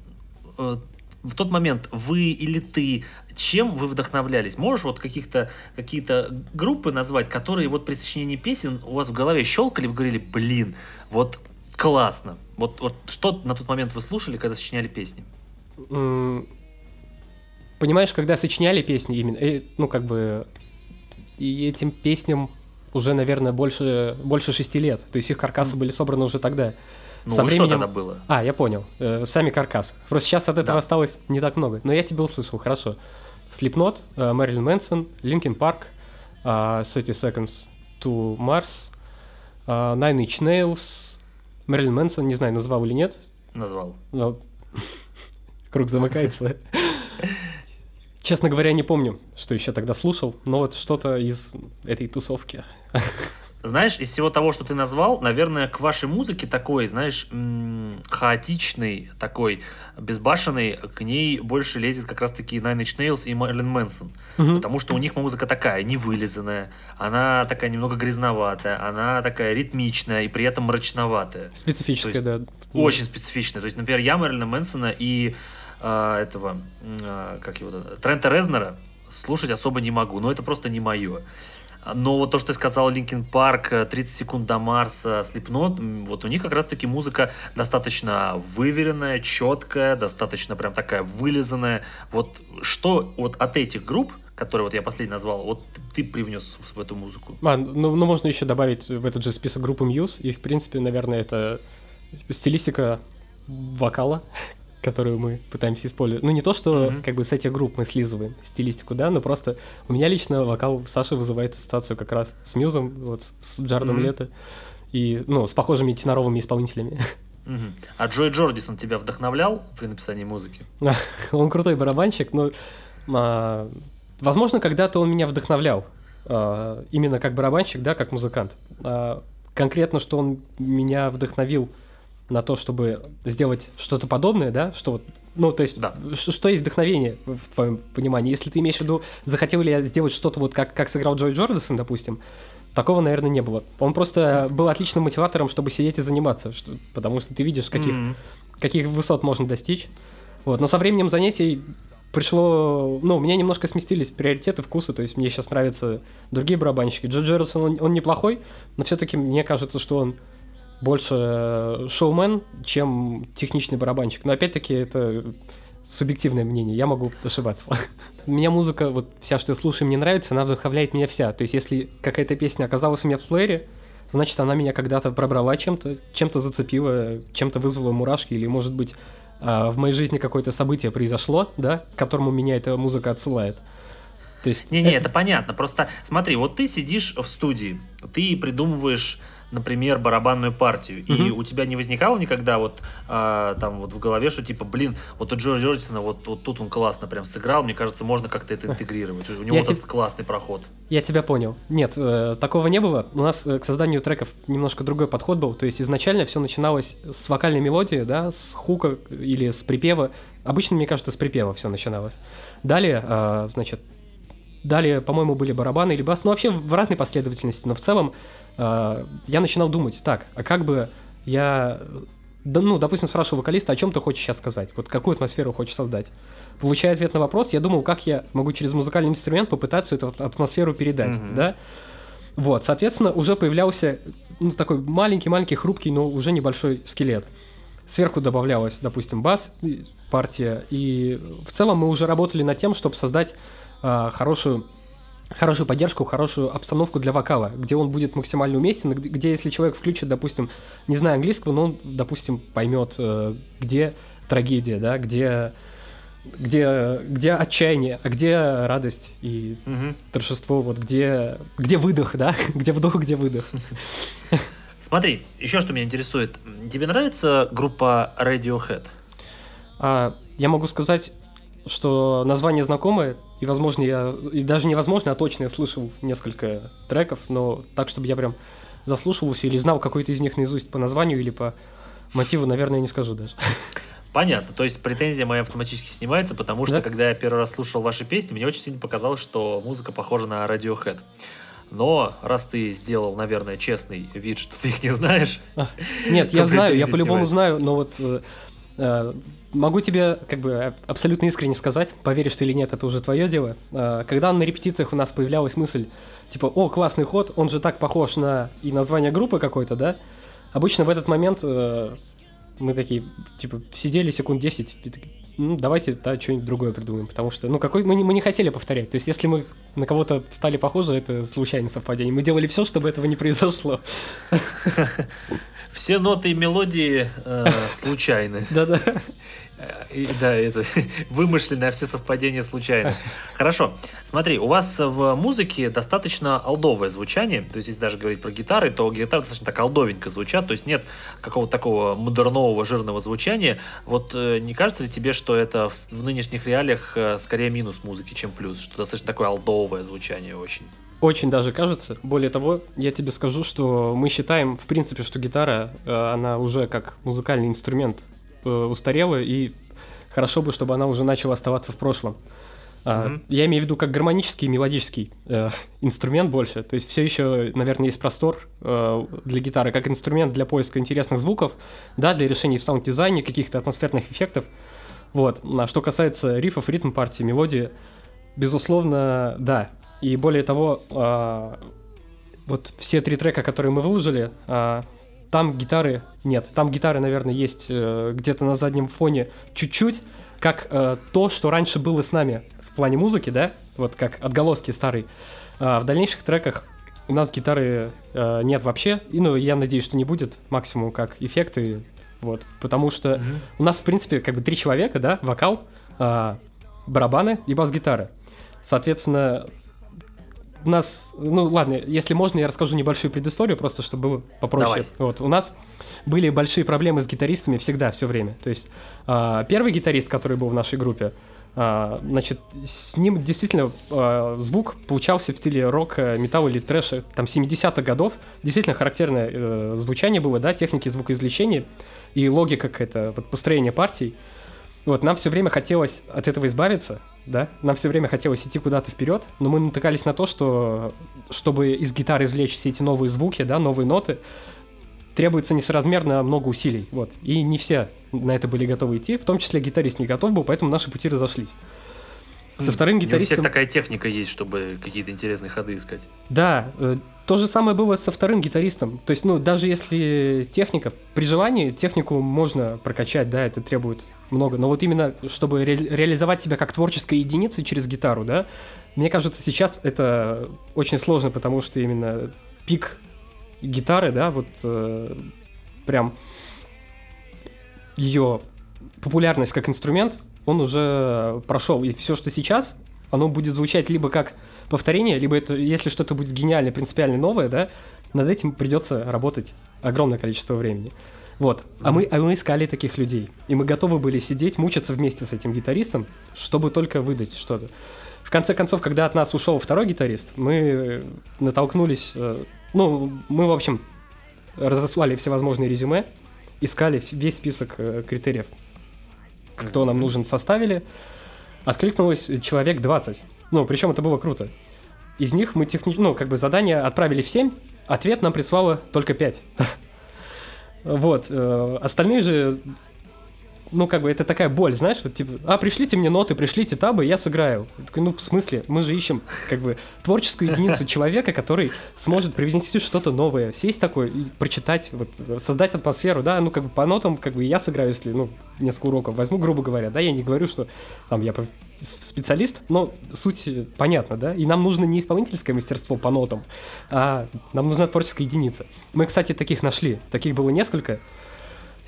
э, в тот момент вы или ты, чем вы вдохновлялись? Можешь вот каких-то какие-то группы назвать, которые вот при сочинении песен у вас в голове щелкали, вы говорили, блин, вот классно. Вот, вот что на тот момент вы слушали, когда сочиняли песни? Понимаешь, когда сочиняли песни именно, э, ну как бы и этим песням уже, наверное, больше, больше шести лет. То есть их каркасы mm. были собраны уже тогда. Ну, Со временем... что тогда было? А, я понял. Э, сами каркасы. Просто сейчас от этого да. осталось не так много. Но я тебя услышал, хорошо. Slipknot, э, Мэрилин Мэнсон, Park, э, 30 Seconds to Mars, э, Nine Inch Nails, Мэрилин Мэнсон, не знаю, назвал или нет. Назвал. Но... Круг замыкается. Честно говоря, не помню, что еще тогда слушал, но вот что-то из этой тусовки. Знаешь, из всего того, что ты назвал, наверное, к вашей музыке такой, знаешь, хаотичный, такой безбашенный, к ней больше лезет как раз-таки Nine Inch Nails и Мерлин Мэнсон. Угу. Потому что у них музыка такая, невылизанная, она такая немного грязноватая, она такая ритмичная и при этом мрачноватая. Специфическая, да. Очень специфичная. То есть, например, я Мерлина Мэнсона и э, этого, э, как его, Трента Резнера слушать особо не могу, но это просто не мое. Но вот то, что ты сказал, Linkin Park, 30 секунд до Марса, Slipknot, вот у них как раз-таки музыка достаточно выверенная, четкая, достаточно прям такая вылизанная. Вот что вот от этих групп, которые вот я последний назвал, вот ты привнес в эту музыку? А, ну, ну, можно еще добавить в этот же список группы Muse, и, в принципе, наверное, это стилистика вокала, которую мы пытаемся использовать. Ну, не то, что mm-hmm. как бы с этих групп мы слизываем стилистику, да, но просто у меня лично вокал Саши вызывает ассоциацию как раз с Мьюзом, вот, с Джардом mm-hmm. Лето, и, ну, с похожими теноровыми исполнителями. Mm-hmm. А Джой Джордисон тебя вдохновлял при написании музыки? он крутой барабанщик, но, а, возможно, когда-то он меня вдохновлял, а, именно как барабанщик, да, как музыкант. А, конкретно, что он меня вдохновил на то, чтобы сделать что-то подобное, да, что вот, ну, то есть, да. что есть вдохновение в твоем понимании? Если ты имеешь в виду, захотел ли я сделать что-то вот как, как сыграл Джой Джордасон, допустим, такого, наверное, не было. Он просто был отличным мотиватором, чтобы сидеть и заниматься, что, потому что ты видишь, каких, mm-hmm. каких высот можно достичь. Вот, но со временем занятий пришло, ну, у меня немножко сместились приоритеты, вкусы, то есть мне сейчас нравятся другие барабанщики. Джо Джеррисон, он, он неплохой, но все-таки мне кажется, что он больше э, шоумен, чем техничный барабанщик. Но опять-таки это субъективное мнение, я могу ошибаться. Меня музыка, вот вся, что я слушаю, мне нравится, она вдохновляет меня вся. То есть, если какая-то песня оказалась у меня в плеере, значит, она меня когда-то пробрала чем-то, чем-то зацепила, чем-то вызвала мурашки, или, может быть, а, в моей жизни какое-то событие произошло, да, к которому меня эта музыка отсылает. То есть... Не-не, это... это понятно. Просто смотри, вот ты сидишь в студии, ты придумываешь например, барабанную партию, угу. и у тебя не возникало никогда вот а, там вот в голове, что типа, блин, вот у Джорджа Джорджисона вот, вот тут он классно прям сыграл, мне кажется, можно как-то это интегрировать. У него Я вот теб... этот классный проход. Я тебя понял. Нет, э, такого не было. У нас э, к созданию треков немножко другой подход был. То есть изначально все начиналось с вокальной мелодии, да, с хука или с припева. Обычно, мне кажется, с припева все начиналось. Далее, э, значит, далее, по-моему, были барабаны или бас. Ну, вообще в разной последовательности, но в целом я начинал думать, так, а как бы я, ну, допустим, спрашиваю вокалиста, о чем ты хочешь сейчас сказать, вот какую атмосферу хочешь создать. Получая ответ на вопрос, я думал, как я могу через музыкальный инструмент попытаться эту атмосферу передать, mm-hmm. да. Вот, соответственно, уже появлялся ну, такой маленький-маленький, хрупкий, но уже небольшой скелет. Сверху добавлялась, допустим, бас партия, и в целом мы уже работали над тем, чтобы создать а, хорошую хорошую поддержку, хорошую обстановку для вокала, где он будет максимально уместен, где если человек включит, допустим, не зная английского, но он, допустим, поймет, э, где трагедия, да, где где, где отчаяние, а где радость и угу. торжество, вот где, где выдох, да, где вдох, где выдох. Смотри, еще что меня интересует. Тебе нравится группа Radiohead? А, я могу сказать, что название знакомое, и, возможно, я... И даже невозможно, а точно я слышал несколько треков, но так, чтобы я прям заслушивался или знал какой-то из них наизусть по названию или по мотиву, наверное, не скажу даже. Понятно, то есть претензия моя автоматически снимается, потому что, да? когда я первый раз слушал ваши песни, мне очень сильно показалось, что музыка похожа на Radiohead. Но раз ты сделал, наверное, честный вид, что ты их не знаешь... А, нет, я знаю, я по-любому знаю, но вот э, э, Могу тебе как бы абсолютно искренне сказать, поверишь ты или нет, это уже твое дело. А, когда на репетициях у нас появлялась мысль, типа, о, классный ход, он же так похож на и название группы какой-то, да? Обычно в этот момент э, мы такие, типа, сидели секунд 10, ну, давайте, да, что-нибудь другое придумаем, потому что, ну, какой мы не, мы не хотели повторять. То есть, если мы на кого-то стали похожи, это случайное совпадение. Мы делали все, чтобы этого не произошло. Все ноты и мелодии э, случайны. Да-да. И, да, это вымышленное, а все совпадения случайно. Хорошо. Смотри, у вас в музыке достаточно алдовое звучание. То есть, если даже говорить про гитары, то гитары достаточно так алдовенько звучат. То есть, нет какого-то такого модернового, жирного звучания. Вот э, не кажется ли тебе, что это в, в нынешних реалиях э, скорее минус музыки, чем плюс? Что достаточно такое алдовое звучание очень? Очень даже кажется. Более того, я тебе скажу, что мы считаем, в принципе, что гитара, э, она уже как музыкальный инструмент э, устарела, и хорошо бы, чтобы она уже начала оставаться в прошлом. Mm-hmm. Я имею в виду как гармонический и мелодический э, инструмент больше. То есть все еще, наверное, есть простор э, для гитары как инструмент для поиска интересных звуков, да, для решений в саунд-дизайне, каких-то атмосферных эффектов. Вот. А что касается рифов, ритм партии, мелодии, безусловно, да. И более того, э, вот все три трека, которые мы выложили, э, там гитары нет. Там гитары, наверное, есть э, где-то на заднем фоне чуть-чуть, как э, то, что раньше было с нами плане музыки, да, вот как отголоски старый. А в дальнейших треках у нас гитары э, нет вообще, и ну я надеюсь, что не будет максимум как эффекты, вот, потому что mm-hmm. у нас в принципе как бы три человека, да, вокал, э, барабаны и бас-гитара. Соответственно, у нас, ну ладно, если можно, я расскажу небольшую предысторию, просто чтобы было попроще. Давай. Вот, у нас были большие проблемы с гитаристами всегда, все время. То есть э, первый гитарист, который был в нашей группе, а, значит, с ним действительно а, звук получался в стиле рока, металла или трэша, там, 70-х годов. Действительно характерное э, звучание было, да, техники звукоизвлечения и логика какая-то, вот построение партий. Вот, нам все время хотелось от этого избавиться, да, нам все время хотелось идти куда-то вперед, но мы натыкались на то, что чтобы из гитары извлечь все эти новые звуки, да, новые ноты, требуется несоразмерно много усилий, вот. И не все на это были готовы идти, в том числе гитарист не готов был, поэтому наши пути разошлись. Со вторым гитаристом... У всех такая техника есть, чтобы какие-то интересные ходы искать. Да, э, то же самое было со вторым гитаристом. То есть, ну, даже если техника, при желании технику можно прокачать, да, это требует много. Но вот именно, чтобы ре- реализовать себя как творческая единица через гитару, да, мне кажется, сейчас это очень сложно, потому что именно пик гитары, да, вот э, прям ее популярность как инструмент, он уже прошел. И все, что сейчас, оно будет звучать либо как повторение, либо это, если что-то будет гениально, принципиально новое, да, над этим придется работать огромное количество времени. Вот. А мы, а мы искали таких людей. И мы готовы были сидеть, мучиться вместе с этим гитаристом, чтобы только выдать что-то. В конце концов, когда от нас ушел второй гитарист, мы натолкнулись э, ну, мы, в общем, разослали всевозможные резюме, искали весь список э, критериев, кто нам нужен, составили. Откликнулось человек 20. Ну, причем это было круто. Из них мы технически, ну, как бы задание отправили в 7, ответ нам прислало только 5. Вот. Э, остальные же ну, как бы, это такая боль, знаешь, вот, типа, а, пришлите мне ноты, пришлите табы, я сыграю. Я такой, ну, в смысле, мы же ищем, как бы, творческую единицу человека, который сможет привнести что-то новое, сесть такой и прочитать, вот, создать атмосферу, да, ну, как бы, по нотам, как бы, я сыграю, если, ну, несколько уроков возьму, грубо говоря, да, я не говорю, что, там, я специалист, но суть понятна, да, и нам нужно не исполнительское мастерство по нотам, а нам нужна творческая единица. Мы, кстати, таких нашли, таких было несколько,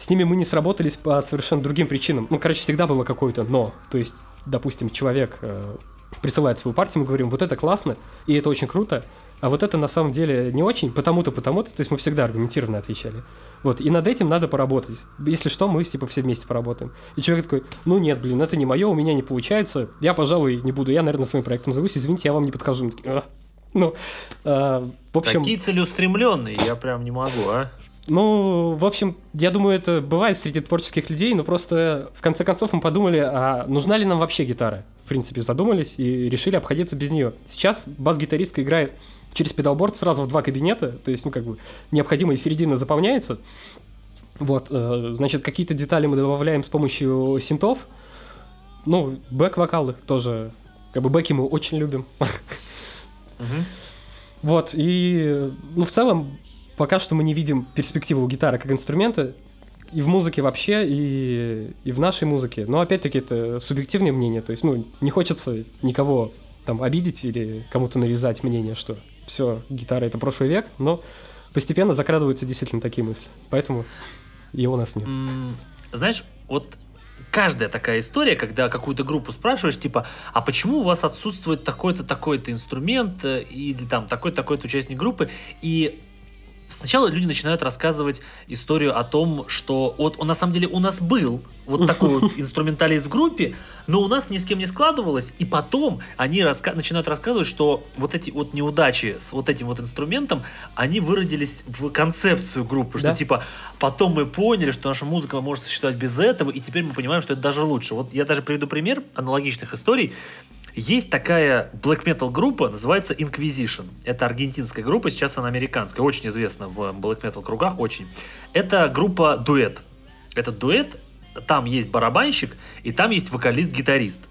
с ними мы не сработались по совершенно другим причинам. Ну, короче, всегда было какое-то «но». То есть, допустим, человек э, присылает свою партию, мы говорим, вот это классно, и это очень круто, а вот это на самом деле не очень, потому-то, потому-то, то есть мы всегда аргументированно отвечали. Вот, и над этим надо поработать. Если что, мы типа все вместе поработаем. И человек такой, ну нет, блин, это не мое, у меня не получается, я, пожалуй, не буду, я, наверное, своим проектом зовусь, извините, я вам не подхожу. Ну, э, в общем... Такие целеустремленные, я прям не могу, а? Ну, в общем, я думаю, это бывает среди творческих людей, но просто в конце концов мы подумали, а нужна ли нам вообще гитара? В принципе, задумались и решили обходиться без нее. Сейчас бас-гитаристка играет через педалборд сразу в два кабинета, то есть, ну, как бы, необходимая середина заполняется. Вот, э, значит, какие-то детали мы добавляем с помощью синтов. Ну, бэк-вокалы тоже. Как бы бэки мы очень любим. Вот, и, ну, в целом, пока что мы не видим перспективы у гитары как инструмента, и в музыке вообще, и, и в нашей музыке. Но опять-таки это субъективное мнение, то есть, ну, не хочется никого там обидеть или кому-то навязать мнение, что все, гитара это прошлый век, но постепенно закрадываются действительно такие мысли. Поэтому его у нас нет. Знаешь, вот каждая такая история, когда какую-то группу спрашиваешь, типа, а почему у вас отсутствует такой-то, такой-то инструмент, э, или там такой-то, такой-то участник группы, и сначала люди начинают рассказывать историю о том, что вот он на самом деле у нас был вот такой вот инструменталист в группе, но у нас ни с кем не складывалось, и потом они раска начинают рассказывать, что вот эти вот неудачи с вот этим вот инструментом, они выродились в концепцию группы, что Да. типа потом мы поняли, что наша музыка может существовать без этого, и теперь мы понимаем, что это даже лучше. Вот я даже приведу пример аналогичных историй. Есть такая black metal группа, называется Inquisition. Это аргентинская группа, сейчас она американская, очень известна в black metal кругах, очень. Это группа дуэт. Этот дуэт, там есть барабанщик, и там есть вокалист-гитарист.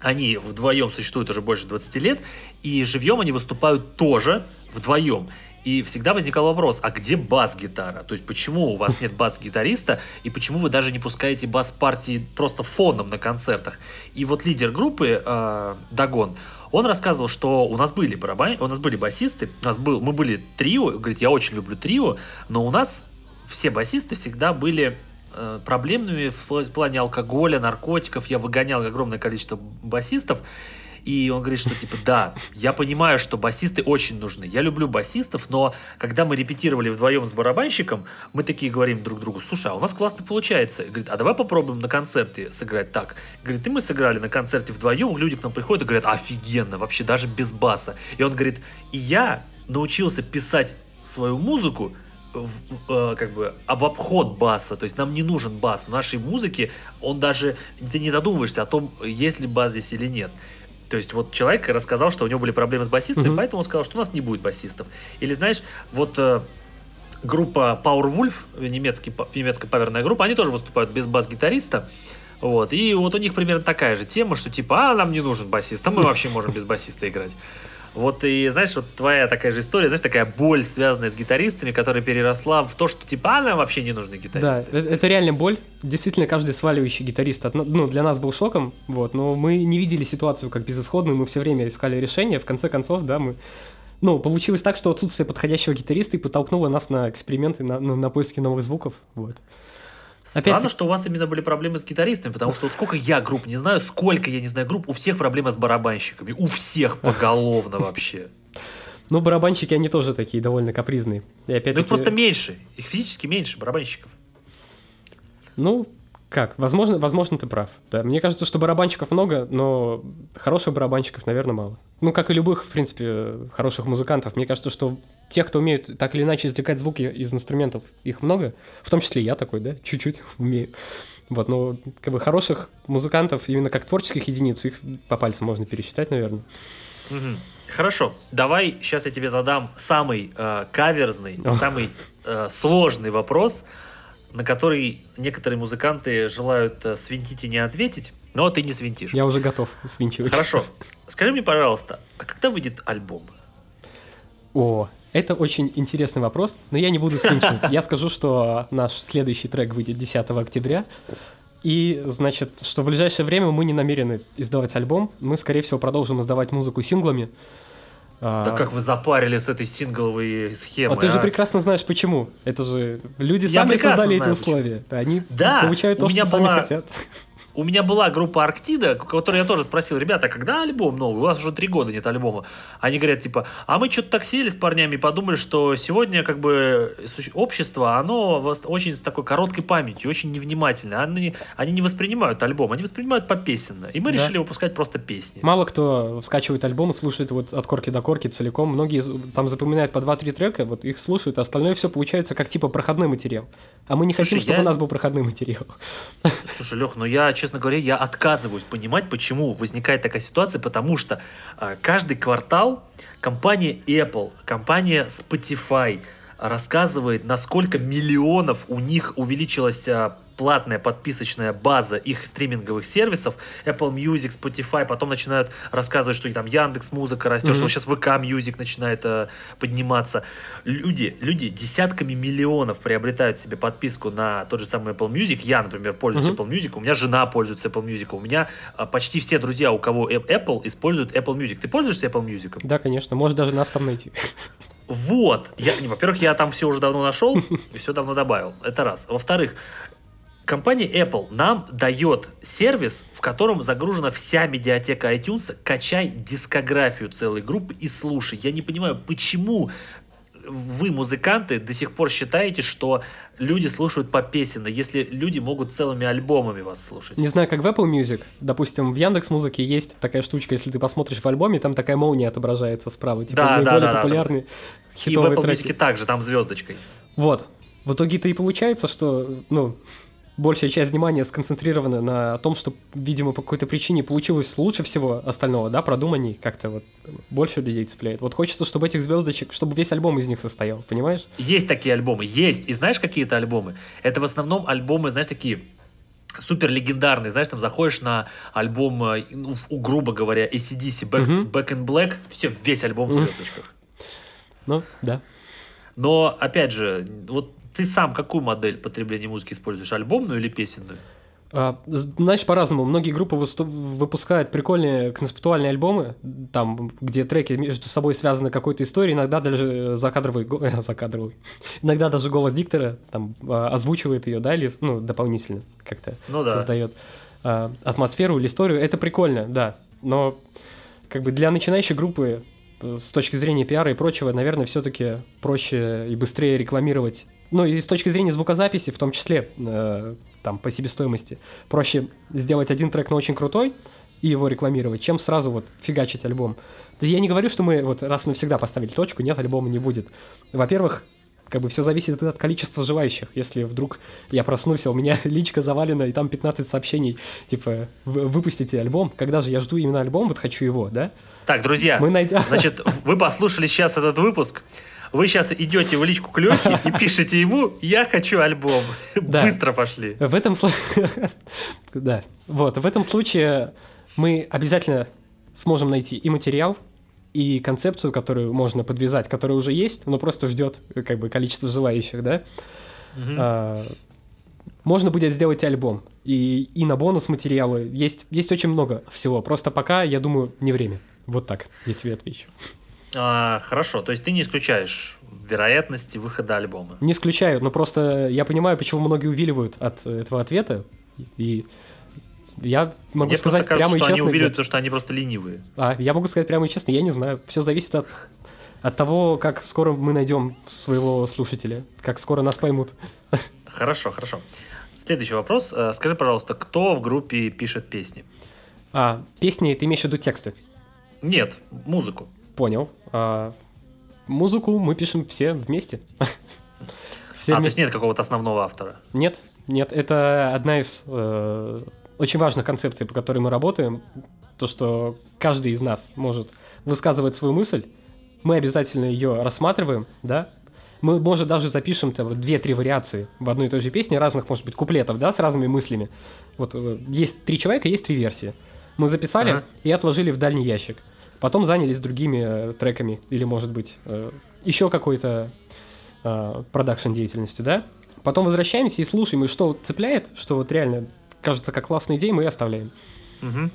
Они вдвоем существуют уже больше 20 лет, и живьем они выступают тоже вдвоем. И всегда возникал вопрос, а где бас-гитара? То есть почему у вас нет бас-гитариста, и почему вы даже не пускаете бас-партии просто фоном на концертах? И вот лидер группы, э, Дагон, он рассказывал, что у нас были барабан, у нас были басисты, у нас был, мы были трио, говорит, я очень люблю трио, но у нас все басисты всегда были э, проблемными в пла- плане алкоголя, наркотиков. Я выгонял огромное количество басистов. И он говорит, что типа, да, я понимаю, что басисты очень нужны. Я люблю басистов, но когда мы репетировали вдвоем с барабанщиком, мы такие говорим друг другу, слушай, а у нас классно получается. Говорит, а давай попробуем на концерте сыграть так. Говорит, и мы сыграли на концерте вдвоем, люди к нам приходят и говорят, офигенно, вообще даже без баса. И он говорит, и я научился писать свою музыку в, э, как бы в обход баса, то есть нам не нужен бас в нашей музыке, он даже ты не задумываешься о том, есть ли бас здесь или нет. То есть вот человек рассказал, что у него были проблемы с басистами, Мгм. поэтому он сказал, что у нас не будет басистов. Или знаешь, вот э, группа Powerwolf, немецкий, немецкая паверная группа, они тоже выступают без бас-гитариста. Вот, и вот у них примерно такая же тема, что типа, а, нам не нужен басист, а мы вообще можем без басиста играть. Вот и знаешь, вот твоя такая же история, знаешь, такая боль, связанная с гитаристами, которая переросла в то, что типа, а, нам вообще не нужны Да, гитаристы. э- это реально боль. Действительно, каждый сваливающий гитарист от- ну, для нас был шоком, вот, но мы не видели ситуацию как безысходную, мы все время искали решение. В конце концов, да, мы... Ну, получилось так, что отсутствие подходящего гитариста и подтолкнуло нас на эксперименты, на, на, на поиски новых звуков, вот. Странно, опять- что у вас именно были проблемы с гитаристами, потому что вот сколько я групп не знаю, сколько я не знаю групп, у всех проблемы с барабанщиками, у всех поголовно вообще. Ну, барабанщики, они тоже такие довольно капризные. И Ну опять-таки... их просто меньше, их физически меньше барабанщиков. Ну, как? Возможно, возможно, ты прав. Да. Мне кажется, что барабанщиков много, но хороших барабанщиков, наверное, мало. Ну, как и любых, в принципе, хороших музыкантов. Мне кажется, что тех, кто умеет так или иначе извлекать звуки из инструментов, их много. В том числе я такой, да, чуть-чуть умею. Вот, но как бы хороших музыкантов, именно как творческих единиц, их по пальцам можно пересчитать, наверное. Хорошо, давай сейчас я тебе задам самый э, каверзный, Ох. самый э, сложный вопрос, на который некоторые музыканты желают э, свинтить и не ответить, но ты не свинтишь. Я уже готов свинчивать. Хорошо, скажи мне, пожалуйста, а когда выйдет альбом? О, это очень интересный вопрос, но я не буду свинчивать. Я скажу, что наш следующий трек выйдет 10 октября. И, значит, что в ближайшее время мы не намерены издавать альбом. Мы, скорее всего, продолжим издавать музыку синглами. А, Да как вы запарили с этой сингловой схемой, а ты же а? прекрасно знаешь, почему. Это же люди Я сами создали эти условия. Они Да, получают то, что сами была- хотят. У меня была группа Арктида, которой я тоже спросил, ребята, а когда альбом новый? У вас уже три года нет альбома. Они говорят, типа, а мы что-то так сели с парнями и подумали, что сегодня как бы общество, оно очень с такой короткой памятью, очень невнимательно. Они, они не воспринимают альбом, они воспринимают попесенно. И мы Да. решили выпускать просто песни. Мало кто скачивает альбом и слушает вот от корки до корки целиком. Многие там запоминают по 2-3 трека, вот их слушают, а остальное все получается как типа проходной материал. А мы не Слушай, хотим, чтобы я- у нас был проходной материал. Слушай, Лех, ну я, честно говоря, я отказываюсь понимать, почему возникает такая ситуация, потому что а, каждый квартал компания Apple, компания Spotify рассказывает, насколько миллионов у них увеличилась а, платная подписочная база их стриминговых сервисов, Apple Music, Spotify, потом начинают рассказывать, что там Яндекс Музыка растет, Мгм. что сейчас ВК Music начинает а, подниматься. Люди, люди десятками миллионов приобретают себе подписку на тот же самый Apple Music. Я, например, пользуюсь Мгм. Apple Music, у меня жена пользуется Apple Music, у меня а, почти все друзья, у кого э- Apple, используют Apple Music. Ты пользуешься Apple Music? Да, конечно, может даже нас там найти. Вот. Я, во-первых, я там все уже давно нашел и все давно добавил. Это раз. Во-вторых, компания Apple нам дает сервис, в котором загружена вся медиатека iTunes. Качай дискографию целой группы и слушай. Я не понимаю, почему вы, музыканты, до сих пор считаете, что люди слушают по песенно, если люди могут целыми альбомами вас слушать? Не знаю, как в Apple Music, допустим, в Яндекс Музыке есть такая штучка, если ты посмотришь в альбоме, там такая молния отображается справа, типа Да, да, наиболее да, да, популярные И в Apple треки. Music также, там звездочкой. Вот. В итоге-то и получается, что, ну, большая часть внимания сконцентрирована на том, что, видимо, по какой-то причине получилось лучше всего остального, да, продуманней, как-то вот больше людей цепляет. Вот хочется, чтобы этих звездочек, чтобы весь альбом из них состоял, понимаешь? Есть такие альбомы, есть. И знаешь, какие это альбомы? Это в основном альбомы, знаешь, такие супер легендарные. Знаешь, там заходишь на альбом, э, ну, грубо говоря, ACDC, Back, Мгм. Back in Black, все, весь альбом в звездочках. Ну, да. Но, опять же, вот ты сам какую модель потребления музыки используешь? Альбомную или песенную? А, з- знаешь, по-разному. Многие группы выпускают прикольные концептуальные альбомы, там, где треки между собой связаны какой-то историей, иногда даже закадровый, го- э, закадровый, иногда даже голос диктора там а, озвучивает ее, да, или, ну, дополнительно как-то Ну да. создает а, атмосферу или историю. Это прикольно, да, но как бы для начинающей группы э, с точки зрения пиара и прочего, наверное, все-таки проще и быстрее рекламировать. Ну и с точки зрения звукозаписи, в том числе, э, там, по себестоимости, проще сделать один трек, но очень крутой, и его рекламировать, чем сразу вот фигачить альбом. Я не говорю, что мы вот раз и навсегда поставили точку, нет, альбома не будет. Во-первых, как бы все зависит от количества желающих. Если вдруг я проснулся, у меня личка завалена, и там 15 сообщений, типа, «Вы- выпустите альбом. Когда же я жду именно альбом, вот хочу его, да? Так, друзья, Мы найдем... значит, вы послушали сейчас этот выпуск, вы сейчас идете в личку к Лехе и пишете ему «Я хочу альбом». Да. Быстро пошли. В этом случае... Да, вот, в этом случае мы обязательно сможем найти и материал, и концепцию, которую можно подвязать, которая уже есть, но просто ждет как бы количество желающих, да? А, можно будет сделать альбом. И, и на бонус материалы. Есть, есть очень много всего. Просто пока, я думаю, не время. Вот так я тебе отвечу. А, хорошо, то есть ты не исключаешь вероятности выхода альбома. Не исключаю, но просто я понимаю, почему многие увиливают от этого ответа. И я могу Мне сказать кажется, прямо и честно. они да. потому что они просто ленивые. А, я могу сказать прямо и честно, я не знаю. Все зависит от, от того, как скоро мы найдем своего слушателя, как скоро нас поймут. Хорошо, хорошо. Следующий вопрос. Э, Скажи, пожалуйста, кто в группе пишет песни? А, песни, ты имеешь в виду тексты? Нет, музыку. Понял. А, музыку мы пишем все вместе. Все а, то вместе. есть нет какого-то основного автора. Нет, нет, это одна из э, очень важных концепций, по которой мы работаем. То, что каждый из нас может высказывать свою мысль, мы обязательно ее рассматриваем, да. Мы, может, даже запишем там две-три вариации в одной и той же песне, разных, может быть, куплетов, да, с разными мыслями. Вот э, есть три человека, есть три версии. Мы записали Ага. и отложили в дальний ящик. Потом занялись другими э, треками или, может быть, э, еще какой-то э, продакшн деятельностью, да? Потом возвращаемся и слушаем, и что цепляет, что вот реально кажется как классная идея, мы и оставляем. Мгм.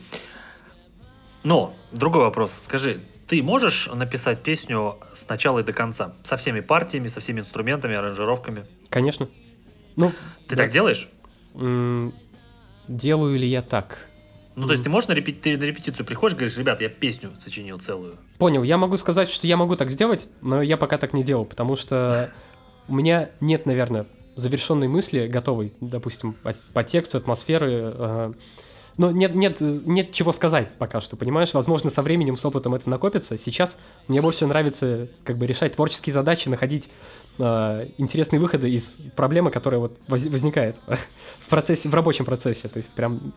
Но, другой вопрос. Скажи, ты можешь написать песню с начала и до конца? Со всеми партиями, со всеми инструментами, аранжировками? Конечно. Ну, Ты да. так делаешь? М, делаю ли я так? Ну, то есть ты можешь на, репи- ты на репетицию приходишь, говоришь, ребят, я песню сочинил целую. Понял, я могу сказать, что я могу так сделать, но я пока так не делал, потому что у меня нет, наверное, завершенной мысли готовой, допустим, по, по тексту, атмосферы. э, но нет, нет, нет чего сказать пока что, понимаешь? Возможно, со временем, с опытом это накопится. Сейчас мне больше нравится как бы решать творческие задачи, находить э, интересные выходы из проблемы, которая вот воз- возникает в процессе, в рабочем процессе. То есть прям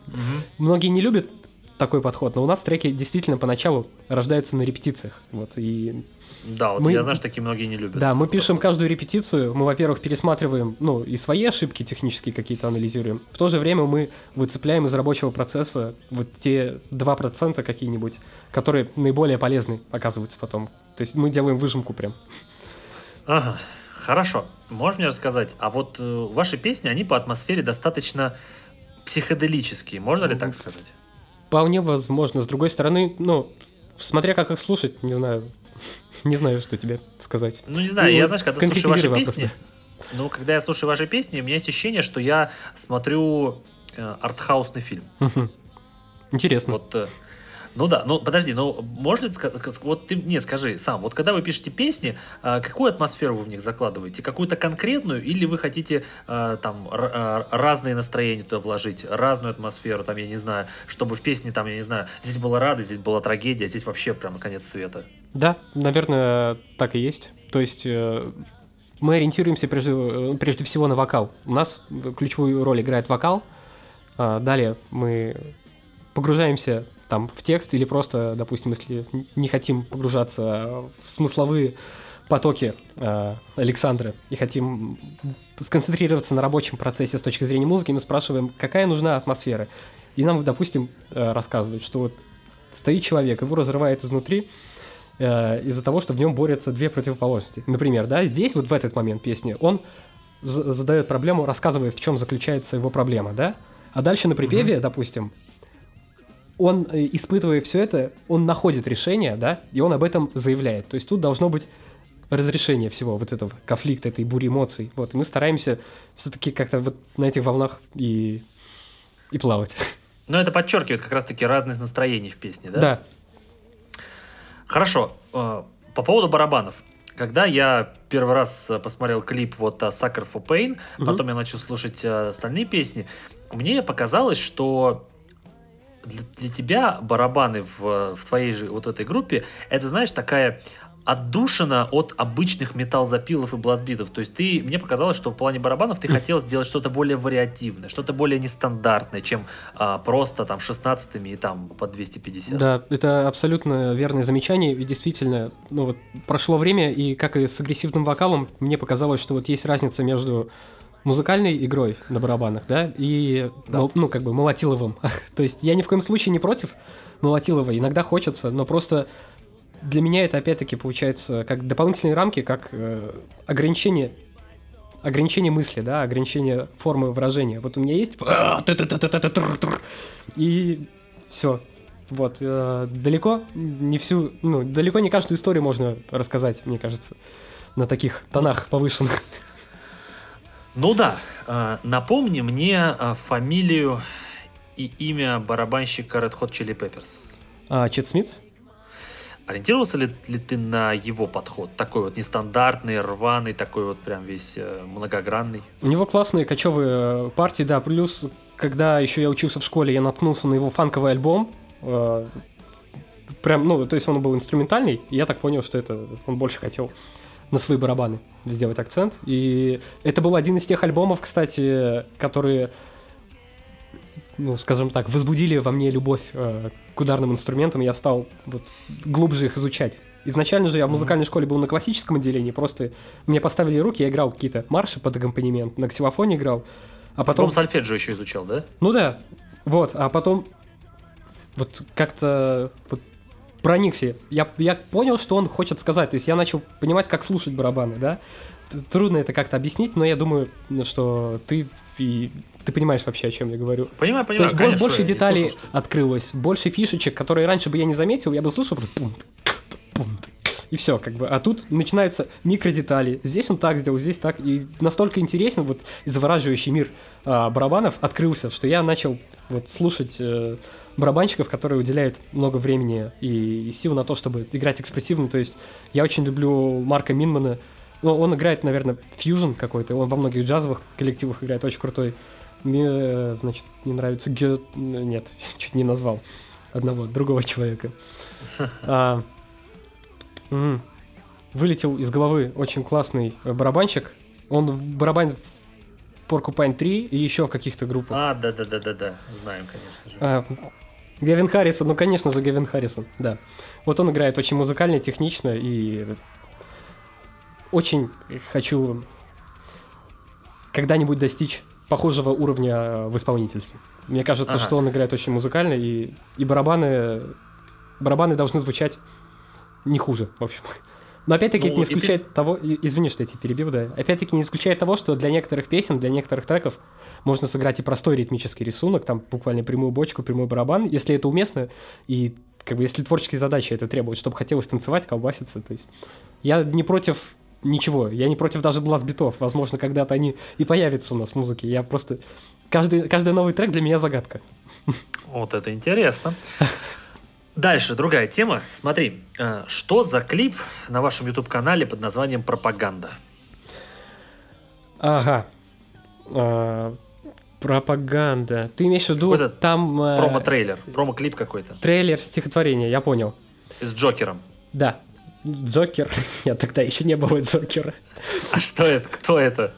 многие не любят такой подход, но у нас треки действительно поначалу рождаются на репетициях. Вот, и Да, вот Мы- я знаю, что такие многие не любят. да, мы пишем каждую репетицию, мы, во-первых, пересматриваем, ну, и свои ошибки технические какие-то анализируем. В то же время мы выцепляем из рабочего процесса вот те 2% какие-нибудь, которые наиболее полезны оказываются потом. То есть мы делаем выжимку прям. Ага, хорошо. Можешь мне рассказать, а вот э, ваши песни, они по атмосфере достаточно психоделические, можно ли так сказать? Вполне возможно. С другой стороны, ну, смотря как их слушать, не знаю. Не знаю, что тебе сказать. Ну, не знаю, Ну, я, знаешь, когда слушаю ваши песни, ну, когда я слушаю ваши песни, у меня есть ощущение, что я смотрю э, артхаусный фильм. Интересно. Вот, э, Ну да, ну подожди, ну можно сказать, вот ты мне скажи сам, вот когда вы пишете песни, а, какую атмосферу вы в них закладываете? Какую-то конкретную или вы хотите а, там а, разные настроения туда вложить, разную атмосферу, там, я не знаю, чтобы в песне там, я не знаю, здесь была радость, здесь была трагедия, здесь вообще прямо конец света? Да, наверное, так и есть. То есть э, мы ориентируемся прежде, э, прежде всего на вокал. У нас ключевую роль играет вокал. Далее мы погружаемся там в текст или просто, допустим, если не хотим погружаться в смысловые потоки э, Александры и хотим сконцентрироваться на рабочем процессе с точки зрения музыки, мы спрашиваем, какая нужна атмосфера. И нам, допустим, э, рассказывают, что вот стоит человек, его разрывает изнутри э, из-за того, что в нем борются две противоположности. Например, да, здесь вот в этот момент песни он задает проблему, рассказывает, в чем заключается его проблема, да, а дальше на припеве, mm-hmm. допустим, он, э, испытывая все это, он находит решение, да, и он об этом заявляет. То есть тут должно быть разрешение всего вот этого конфликта, этой бури эмоций. Вот, и мы стараемся все-таки как-то вот на этих волнах и, и плавать. Но это подчеркивает как раз-таки разность настроений в песне, да? Да. Хорошо. Э, по поводу барабанов. Когда я первый раз э, посмотрел клип вот Sucker for Pain, угу. потом я начал слушать остальные песни, мне показалось, что для, для тебя барабаны в, в твоей же вот этой группе, это, знаешь, такая отдушина от обычных металл-запилов и бластбитов. То есть ты, мне показалось, что в плане барабанов ты хотел сделать что-то более вариативное, что-то более нестандартное, чем а, просто там 16 и там по 250. Да, это абсолютно верное замечание. И действительно, ну вот прошло время, и как и с агрессивным вокалом, мне показалось, что вот есть разница между музыкальной игрой на барабанах, да, и, да. ну, ну, как бы, Молотиловым. То есть я ни в коем случае не против Молотилова, иногда хочется, но просто для меня это, опять-таки, получается как дополнительные рамки, как э, ограничение ограничение мысли, да, ограничение формы выражения. Вот у меня есть и все. Вот э, далеко не всю, ну далеко не каждую историю можно рассказать, мне кажется, на таких тонах повышенных. Ну да, э, напомни мне э, фамилию и имя барабанщика Red Hot Chili Peppers. А, Чет Смит? Ориентировался ли, ли ты на его подход? Такой вот нестандартный, рваный, такой вот прям весь э, многогранный. У него классные кочевые партии, да. Плюс, когда еще я учился в школе, я наткнулся на его фанковый альбом. Прям, ну, то есть он был инструментальный, и я так понял, что это он больше хотел на свои барабаны сделать акцент. И это был один из тех альбомов, кстати, которые, ну, скажем так, возбудили во мне любовь э, к ударным инструментам, я стал вот глубже их изучать. Изначально же я в музыкальной школе был на классическом отделении, просто мне поставили руки, я играл какие-то марши под аккомпанемент, на ксилофоне играл, а потом... Потом сольфеджио еще изучал, да? Ну да, вот, а потом вот как-то вот проникся. Я, я понял, что он хочет сказать. То есть я начал понимать, как слушать барабаны, да. Трудно это как-то объяснить, но я думаю, что ты и ты понимаешь вообще, о чем я говорю. Понимаю, понимаю. То есть конечно, больше деталей слушал, открылось, больше фишечек, которые раньше бы я не заметил, я бы слушал, и все, как бы. А тут начинаются микродетали. Здесь он так сделал, здесь так. И настолько интересен вот завораживающий мир а, барабанов открылся, что я начал вот слушать э, барабанщиков, которые уделяют много времени и сил на то, чтобы играть экспрессивно. То есть я очень люблю Марка Минмана. Ну, он играет, наверное, фьюжн какой-то. Он во многих джазовых коллективах играет очень крутой. Мне, значит, не нравится Гё... Нет, чуть не назвал одного, другого человека. А, угу. Вылетел из головы очень классный барабанщик. Он в барабан в Porcupine 3 и еще в каких-то группах. А, да-да-да-да-да, знаем, конечно же. А, Гевин Харрисон, ну, конечно же, Гевин Харрисон, да. Вот он играет очень музыкально, технично, и очень хочу когда-нибудь достичь похожего уровня в исполнительстве. Мне кажется, ага. что он играет очень музыкально, и, и барабаны, барабаны должны звучать не хуже, в общем. Но опять-таки ну, это не исключает ты... того... Извини, что я тебя перебил, да. Опять-таки не исключает того, что для некоторых песен, для некоторых треков можно сыграть и простой ритмический рисунок, там буквально прямую бочку, прямой барабан, если это уместно, и как бы если творческие задачи это требуют, чтобы хотелось танцевать, колбаситься, то есть я не против ничего, я не против даже бласт-битов, возможно, когда-то они и появятся у нас в музыке, я просто... Каждый, каждый новый трек для меня загадка. Вот это интересно. Дальше, другая тема. Смотри, э, что за клип на вашем YouTube-канале под названием «Пропаганда»? Ага. А, пропаганда. Ты имеешь в виду там... э, Промо-трейлер, промо-клип какой-то. Трейлер стихотворения, я понял. С Джокером. Да. Джокер. Нет, тогда еще не было Джокера. А что это? Кто это?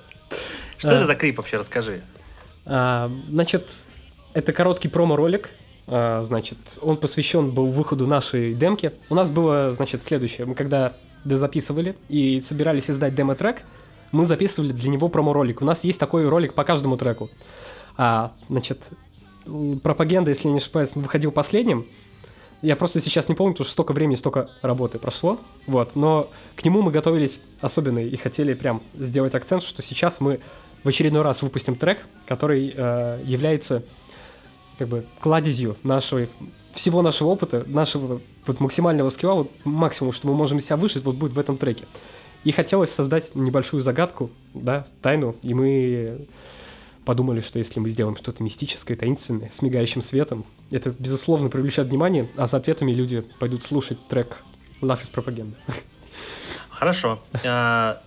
Что А. это за клип вообще? Расскажи. А, значит, это короткий промо-ролик. А, значит, он посвящен был выходу нашей демки. У нас было, значит, следующее. Мы когда записывали и собирались издать демо-трек, мы записывали для него промо-ролик. У нас есть такой ролик по каждому треку. А, значит, пропаганда, если не ошибаюсь, выходил последним. Я просто сейчас не помню, потому что столько времени, столько работы прошло. Вот, но к нему мы готовились особенно и хотели прям сделать акцент, что сейчас мы в очередной раз выпустим трек, который э, является как бы кладезью нашего всего нашего опыта, нашего вот максимального скилла, вот максимум, что мы можем себя выжить, вот будет в этом треке. И хотелось создать небольшую загадку, да, тайну, и мы подумали, что если мы сделаем что-то мистическое, таинственное, с мигающим светом, это, безусловно, привлечет внимание, а за ответами люди пойдут слушать трек Love is Propaganda. Хорошо. А,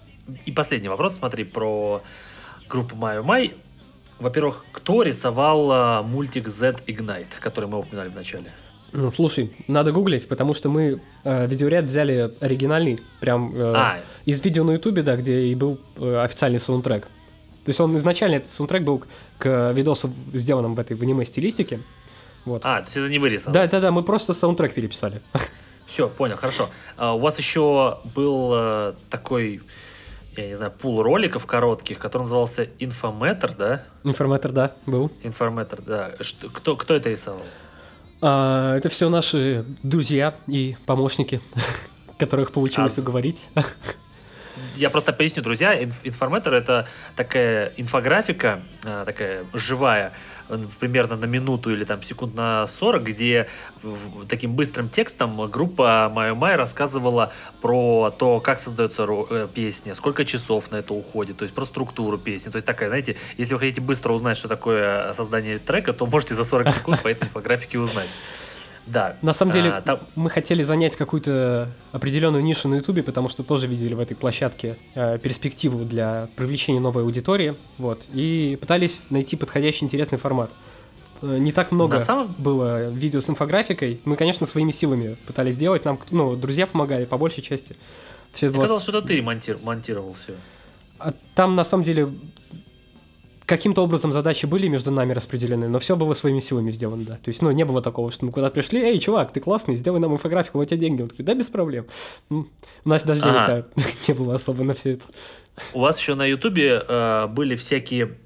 И последний вопрос, смотри, про группу Маю Май. Во-первых, кто рисовал а, мультик Z Ignite, который мы упоминали в начале? Ну, слушай, надо гуглить, потому что мы э, видеоряд взяли оригинальный, прям э, А, из видео на ютубе, да, где и был э, официальный саундтрек. То есть он изначально, этот саундтрек был к видосу, сделанному в этой в аниме-стилистике. Вот. а, то есть это не вырезано? Да, да, да, мы просто саундтрек переписали. Все, понял, хорошо. А, у вас еще был э, такой, я не знаю, пул роликов коротких, который назывался Инфометр, да? Информатор, да, был. Информетр, да. Что, кто, кто это рисовал? А, это все наши друзья и помощники, которых получилось А, уговорить. Я просто поясню, друзья, инф- информатор это такая инфографика, а, такая живая, примерно на минуту или там секунд на 40, где таким быстрым текстом группа Майо Май рассказывала про то, как создается э, песня, сколько часов на это уходит, то есть про структуру песни. То есть такая, знаете, если вы хотите быстро узнать, что такое создание трека, то можете за 40 секунд по этой инфографике узнать. Да. На самом деле, А, там- мы хотели занять какую-то определенную нишу на Ютубе, потому что тоже видели в этой площадке э, перспективу для привлечения новой аудитории, вот, и пытались найти подходящий интересный формат. Э, Не так много На самом- было видео с инфографикой. Мы, конечно, своими силами пытались сделать. Нам, ну, друзья помогали по большей части. Все Мне было казалось, что это ты монтир- монтировал все. а там на самом деле каким-то образом задачи были между нами распределены, но все было своими силами сделано, да. То есть, ну, не было такого, что мы куда пришли, эй, чувак, ты классный, сделай нам инфографику, вот тебе деньги. Он такой, да, без проблем. М, У нас даже Ага. денег не было особо на все это. У вас еще на Ютубе э, были всякие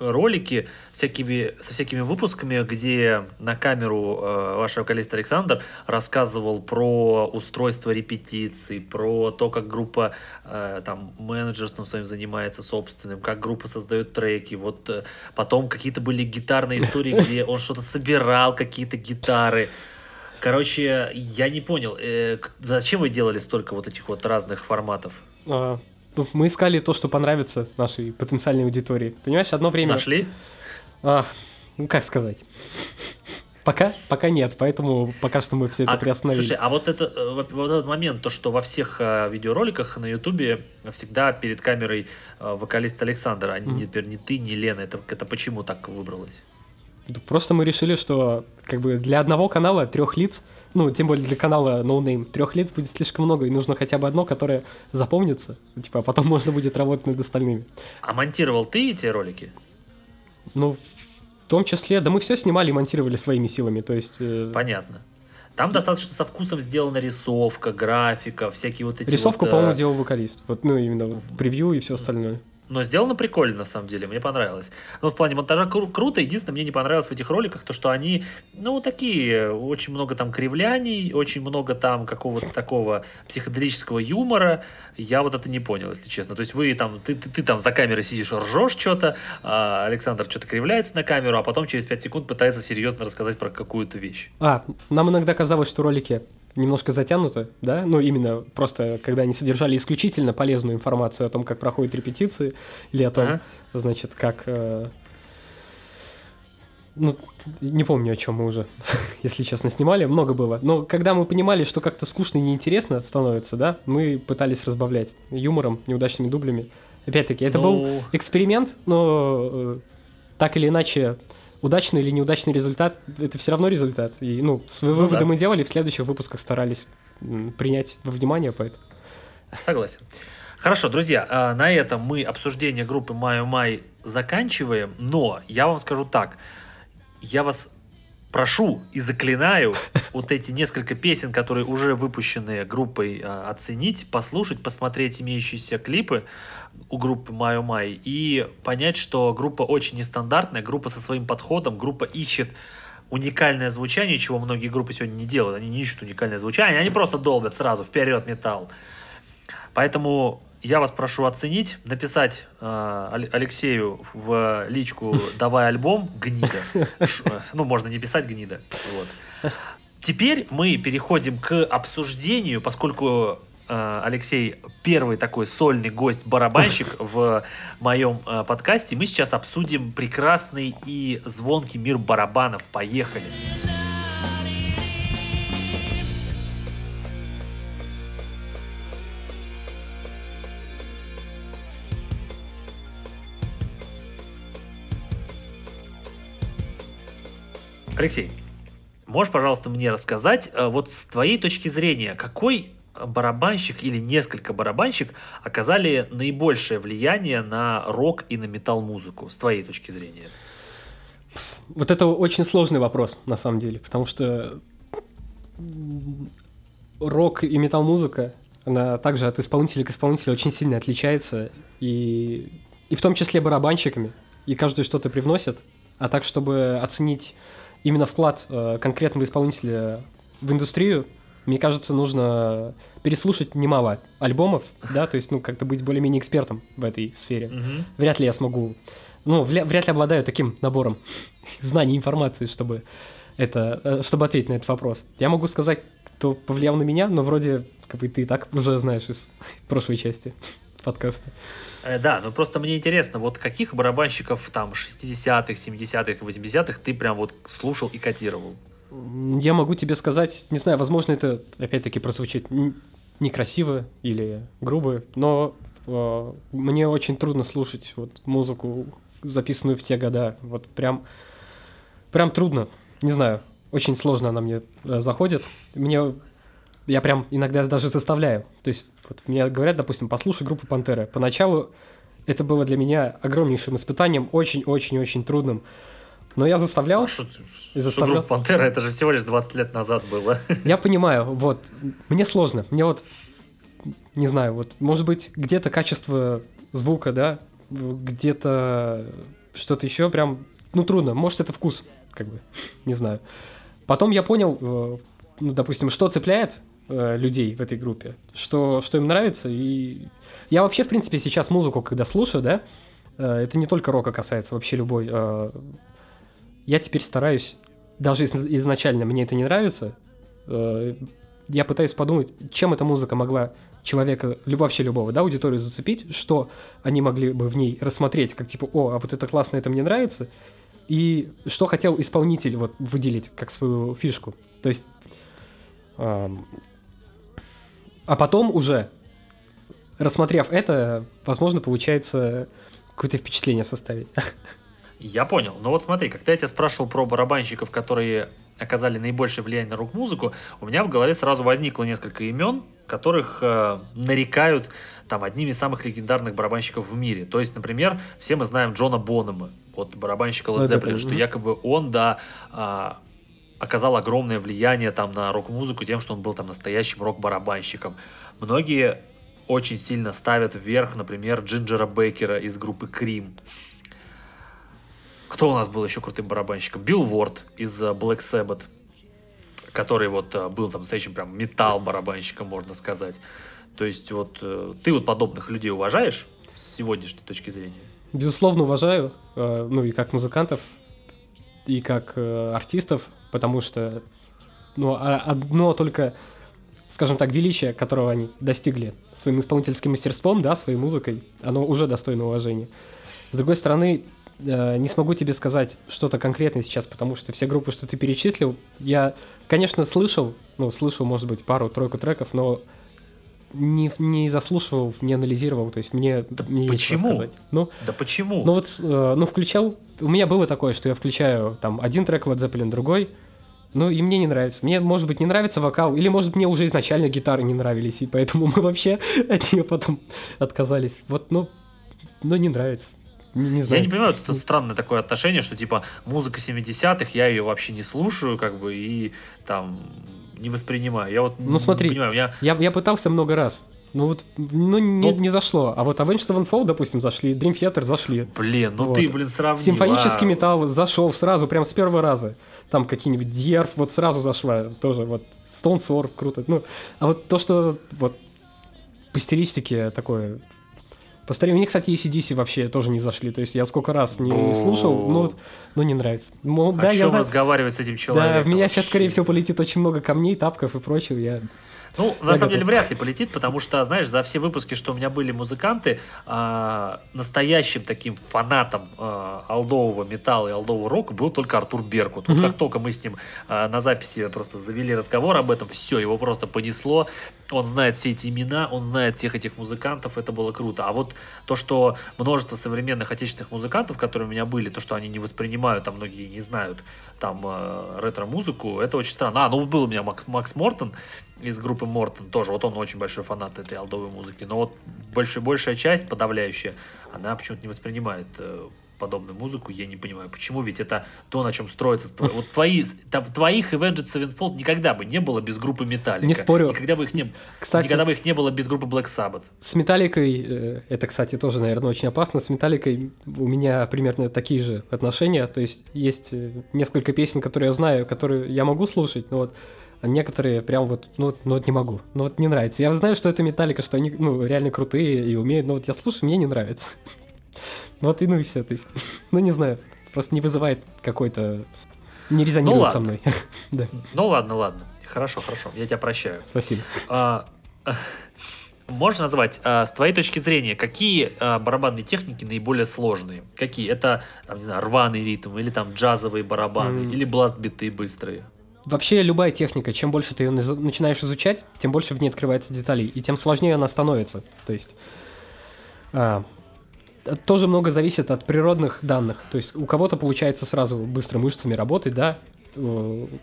ролики всякими, со всякими выпусками, где на камеру э, ваш вокалист Александр рассказывал про устройство репетиций, про то, как группа э, там менеджерством своим занимается собственным, как группа создает треки. Вот э, потом какие-то были гитарные истории, где он что-то собирал, какие-то гитары. Короче, я не понял, э, зачем вы делали столько вот этих вот разных форматов? А, ну, мы искали то, что понравится нашей потенциальной аудитории. Понимаешь, одно время... Нашли? А, ну, как сказать? Пока, пока нет, поэтому пока что мы все это А, приостановили. Слушай, а вот, это, э, вот, вот этот момент, то, что во всех э, видеороликах на Ютубе всегда перед камерой э, вокалист Александр, а не, теперь не ты, не Лена, это, это почему так выбралось? Да Просто мы решили, что как бы для одного канала трех лиц, ну, тем более для канала No Name, трех лиц будет слишком много, и нужно хотя бы одно, которое запомнится, типа, а потом можно будет работать над остальными. А монтировал ты эти ролики? Ну, в том числе, да мы все снимали и монтировали своими силами, то есть... э, Понятно. Там достаточно со вкусом сделана рисовка, графика, всякие вот эти Рисовку, вот, э, по-моему, делал вокалист. Вот, ну, именно вот превью и все остальное. Но сделано прикольно, на самом деле, мне понравилось. Но в плане монтажа кру- круто, единственное, мне не понравилось в этих роликах, то, что они, ну, такие, очень много там кривляний, очень много там какого-то такого психоделического юмора. Я вот это не понял, если честно. То есть вы там, ты, ты, ты там за камерой сидишь, ржешь что-то, а Александр что-то кривляется на камеру, а потом через 5 секунд пытается серьезно рассказать про какую-то вещь. А, нам иногда казалось, что ролики немножко затянуты, да, ну именно просто когда они содержали исключительно полезную информацию о том, как проходят репетиции, или о том, Ага. значит, как... э, ну, не помню, о чем мы уже, если честно, снимали, много было. Но когда мы понимали, что как-то скучно и неинтересно становится, да, мы пытались разбавлять юмором, неудачными дублями. Опять-таки, это ну... был эксперимент, но э, так или иначе, удачный или неудачный результат, это все равно результат. И, ну, свои ну, выводы да. мы делали, в следующих выпусках старались принять во внимание, поэтому... Согласен. Хорошо, друзья, а, на этом мы обсуждение группы Маю Май заканчиваем, но я вам скажу так, я вас прошу и заклинаю вот эти несколько песен, которые уже выпущены группой, а, оценить, послушать, посмотреть имеющиеся клипы у группы Майо Май и понять, что группа очень нестандартная, группа со своим подходом, группа ищет уникальное звучание, чего многие группы сегодня не делают. Они не ищут уникальное звучание, они просто долбят сразу вперед металл. Поэтому я вас прошу оценить, написать э, Алексею в личку «Давай альбом, гнида». Э, ну, можно не писать гнида. Вот. Теперь мы переходим к обсуждению, поскольку э, Алексей первый такой сольный гость-барабанщик в моем э, подкасте. Мы сейчас обсудим прекрасный и звонкий мир барабанов. Поехали! Поехали! Алексей, можешь, пожалуйста, мне рассказать, э, вот с твоей точки зрения, какой барабанщик или несколько барабанщик оказали наибольшее влияние на рок и на метал-музыку, с твоей точки зрения? Вот это очень сложный вопрос, на самом деле, потому что рок и метал-музыка, она также от исполнителя к исполнителю очень сильно отличается, и, и в том числе барабанщиками, и каждый что-то привносит, а так, чтобы оценить именно вклад э, конкретного исполнителя в индустрию, мне кажется, нужно переслушать немало альбомов, да, то есть, ну, как-то быть более-менее экспертом в этой сфере. Mm-hmm. Вряд ли я смогу, ну, вряд, вряд ли обладаю таким набором знаний, информации, чтобы это, э, чтобы ответить на этот вопрос. Я могу сказать, кто повлиял на меня, но вроде, как бы ты и так уже знаешь из прошлой части подкаста. Э, да, ну просто мне интересно, вот каких барабанщиков там 60-х, 70-х, 80-х ты прям вот слушал и котировал? Я могу тебе сказать, не знаю, возможно, это опять-таки прозвучит некрасиво или грубо, но э, мне очень трудно слушать вот музыку, записанную в те года. Вот прям, прям трудно. Не знаю, очень сложно она мне э, заходит. Мне я прям иногда даже заставляю. То есть вот мне говорят, допустим, послушай группу Пантера. Поначалу это было для меня огромнейшим испытанием, очень-очень-очень трудным. Но я заставлял. А что, заставлял. Что группа Пантера, это же всего лишь 20 лет назад было. Я понимаю, вот. Мне сложно. Мне вот, не знаю, вот, может быть, где-то качество звука, да, где-то что-то еще прям, ну, трудно. Может, это вкус, как бы, не знаю. Потом я понял, э, ну, допустим, что цепляет э, людей в этой группе, что, что им нравится. И я вообще, в принципе, сейчас музыку, когда слушаю, да, э, это не только рока касается, вообще любой. Э, я теперь стараюсь, даже изначально мне это не нравится, я пытаюсь подумать, чем эта музыка могла человека, вообще любого, да, аудиторию зацепить, что они могли бы в ней рассмотреть, как типа, о, а вот это классно, это мне нравится, и что хотел исполнитель вот выделить как свою фишку. То есть а потом уже, рассмотрев это, возможно, получается какое-то впечатление составить. Я понял. Но вот смотри, когда я тебя спрашивал про барабанщиков, которые оказали наибольшее влияние на рок-музыку, у меня в голове сразу возникло несколько имен, которых э, нарекают там одними из самых легендарных барабанщиков в мире. То есть, например, все мы знаем Джона Бонома, вот барабанщика Led Zeppelin, что якобы он, да, э, оказал огромное влияние там на рок-музыку тем, что он был там настоящим рок-барабанщиком. Многие очень сильно ставят вверх, например, Джинджера Бейкера из группы Крим. Кто у нас был еще крутым барабанщиком? Билл Ворд из э, Black Sabbath, который вот э, был там настоящим прям металл-барабанщиком, можно сказать. То есть вот э, ты вот подобных людей уважаешь с сегодняшней точки зрения? Безусловно, уважаю. Ну и как музыкантов, и как артистов потому что ну, а одно только, скажем так, величие, которого они достигли своим исполнительским мастерством, да, своей музыкой, оно уже достойно уважения. С другой стороны, э, не смогу тебе сказать что-то конкретное сейчас, потому что все группы, что ты перечислил, я, конечно, слышал, ну, слышал, может быть, пару-тройку треков, но не, не заслушивал, не анализировал, то есть мне Да не почему? сказать. Ну, Да почему? ну вот, э, ну, включал, у меня было такое, что я включаю там один трек Led Zeppelin, другой, ну, и мне не нравится. Мне, может быть, не нравится вокал, или, может, мне уже изначально гитары не нравились, и поэтому мы вообще от нее потом отказались. Вот, ну, ну, не нравится. Не, не Я знаю. не понимаю, это странное такое отношение, что типа музыка 70-х, я ее вообще не слушаю, как бы, и там не воспринимаю. Я вот Ну, не смотри. понимаю, у меня Я, я пытался много раз. Ну вот, ну не, Ну- не зашло. А вот Avenged Sevenfold, допустим, зашли, Dream Theater зашли. Блин, ну Вот. ты, блин, сравнил. Симфонический а. металл зашел сразу, прям с первого раза. Там какие-нибудь Дьерф вот сразу зашла, тоже вот Stone Sour, круто. Ну, а вот то, что вот по стилистике такое... По старе- Мне, кстати, ACDC вообще тоже не зашли. То есть я сколько раз не слушал, ну вот, ну не нравится. Мол, О да, я знаю. разговаривать с этим Да, человеком? в меня сейчас, скорее всего, полетит очень много камней, тапков и прочего. Я... Ну, на Я самом деле, вряд ли полетит, потому что, знаешь, за все выпуски, что у меня были музыканты, а, настоящим таким фанатом алдового металла и алдового рока был только Артур Беркут. Вот как только мы с ним а, на записи просто завели разговор об этом, все, его просто понесло. Он знает все эти имена, он знает всех этих музыкантов, это было круто. А вот то, что множество современных отечественных музыкантов, которые у меня были, то, что они не воспринимают, а многие не знают там э, ретро-музыку, это очень странно. А, ну был у меня Макс, Макс Мортон из группы Мортон тоже, вот он очень большой фанат этой алдовой музыки, но вот больш, большая часть, подавляющая, она почему-то не воспринимает э, подобную музыку, я не понимаю, почему, ведь это то, на чем строится. ство- Вот твои, там, твоих Avenged Sevenfold никогда бы не было без группы Metallica. Не спорю. Никогда бы их не, Кстати- никогда бы их не было без группы Black Sabbath. С металликой, э, это, кстати, тоже, наверное, очень опасно. С металликой у меня примерно такие же отношения. То есть есть э, несколько песен, которые я знаю, которые я могу слушать, но вот некоторые прям вот, ну, ну вот не могу. Ну вот не нравится. Я знаю, что это металлика, что они, ну, реально крутые и умеют, но вот я слушаю, мне не нравится. Вот и ну и все. То есть, ну не знаю, просто не вызывает какой-то... Не резонирует со ладно. мной. Да, Ну ладно, ладно. Хорошо, хорошо, я тебя прощаю. спасибо. А, Можешь назвать, а, с твоей точки зрения, какие а, барабанные техники наиболее сложные? Какие? Это, там, не знаю, рваный ритм, или там джазовые барабаны, М. или бласт-биты быстрые? Вообще любая техника, чем больше ты ее начинаешь изучать, тем больше в ней открывается деталей, и тем сложнее она становится. То есть а, тоже много зависит от природных данных. То есть у кого-то получается сразу быстро мышцами работать, да,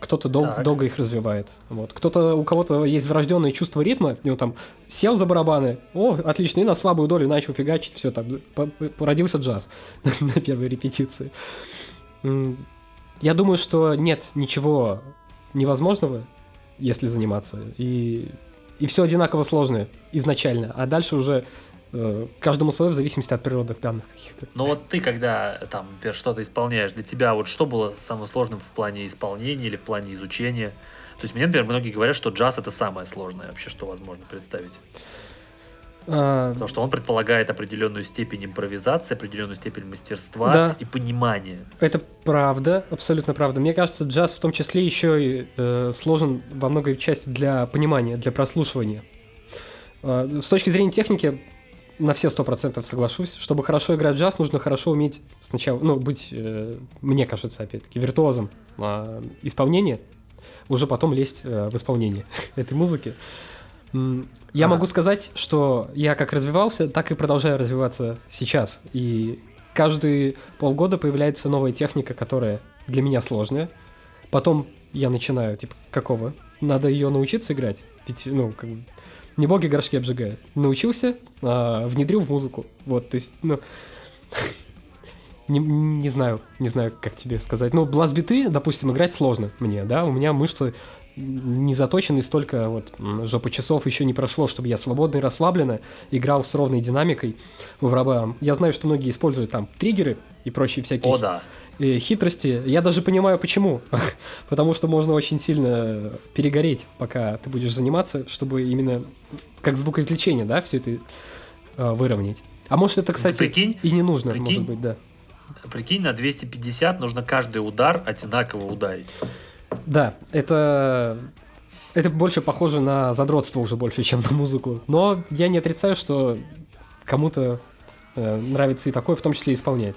кто-то дол- Так. долго их развивает. Вот. Кто-то, у кого-то есть врожденное чувство ритма, и он там сел за барабаны, о, отлично, и на слабую долю начал фигачить, все, там, по- по- породился джаз на первой репетиции. Я думаю, что нет ничего невозможного, если заниматься, и, и все одинаково сложное изначально, а дальше уже э, каждому свое в зависимости от природных данных каких-то. Но вот ты, когда там, что-то исполняешь, для тебя вот что было самым сложным в плане исполнения или в плане изучения? То есть мне, например, многие говорят, что джаз это самое сложное вообще, что возможно представить. А, Потому что он предполагает определенную степень импровизации, определенную степень мастерства Да. и понимания. Это правда, абсолютно правда. Мне кажется, джаз в том числе еще и э, сложен во многой части для понимания, для прослушивания. Э, с точки зрения техники, на все сто процентов соглашусь. Чтобы хорошо играть джаз, нужно хорошо уметь сначала, ну, быть, э, мне кажется, опять-таки, виртуозом э, исполнения, уже потом лезть э, в исполнение этой музыки. Я Ага. могу сказать, что я как развивался, так и продолжаю развиваться сейчас. И каждые полгода появляется новая техника, которая для меня сложная. Потом я начинаю, типа, какого? Надо ее научиться играть. Ведь, ну, как бы, не боги горшки обжигают. Научился, а, внедрил в музыку. Вот, то есть, ну, не, не знаю, не знаю, как тебе сказать. Ну, блазбиты, допустим, играть сложно мне, да, у меня мышцы не заточены столько вот жопы часов еще не прошло, чтобы я свободно и расслабленно играл с ровной динамикой в барабан. Я знаю, что многие используют там триггеры и прочие всякие О, да. э, хитрости. Я даже понимаю, почему. Потому что можно очень сильно перегореть, пока ты будешь заниматься, чтобы именно как звукоизвлечение, да, все это э, выровнять. А может это, кстати, прикинь, и не нужно, прикинь. может быть, да. Прикинь, на 250 нужно каждый удар одинаково ударить. Да, это... Это больше похоже на задротство уже больше, чем на музыку. Но я не отрицаю, что кому-то э, нравится и такое, в том числе исполнять.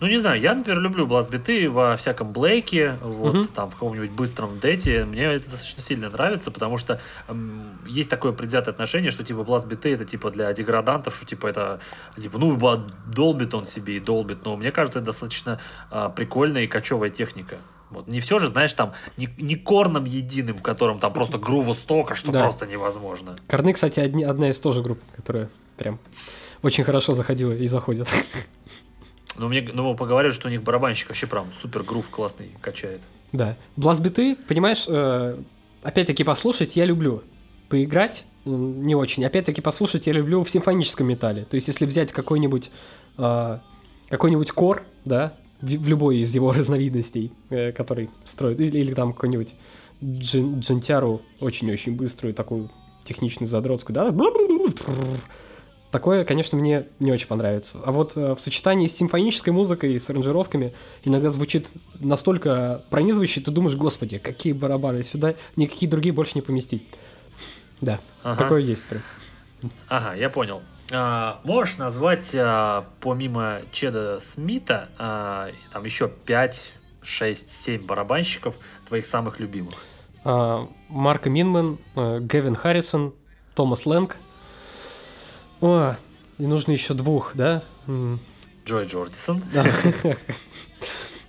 Ну, не знаю, я, например, люблю бласт-биты во всяком Блейке, вот Мгм. там в каком-нибудь быстром дете. Мне это достаточно сильно нравится, потому что м, есть такое предвзятое отношение, что типа бласт-биты это типа для деградантов, что типа это типа, ну, долбит он себе и долбит. Но мне кажется, это достаточно а, прикольная и кочевая техника. Вот. Не все же, знаешь, там, не, не корном единым, в котором там просто грува столько, что Да. просто невозможно. Корны, кстати, одни- одна из тоже групп, которая прям очень хорошо заходила и заходит. Ну, мне ну, поговорят, что у них барабанщик вообще прям супер грув классный качает. Да. Бласт-биты, понимаешь, э, опять-таки послушать я люблю. Поиграть не очень. Опять-таки послушать я люблю в симфоническом металле. То есть, если взять какой-нибудь э, какой-нибудь кор, да, в, любой из его разновидностей, э, который строит, или, или там какой-нибудь джин- джентяру очень-очень быструю, такую техничную задротскую, да, Такое, конечно, мне не очень понравится. А вот э, в сочетании с симфонической музыкой, с аранжировками, иногда звучит настолько пронизывающе, ты думаешь, господи, какие барабаны, сюда никакие другие больше не поместить. Да, Ага. такое есть прям. Ага, я понял. А, можешь назвать, а, помимо Чеда Смита, а, там еще 5, 6, 7 барабанщиков твоих самых любимых? А, Марк Минман, э, Гевин Харрисон, Томас Лэнг. О, и нужно еще двух, да? Джой Джордисон.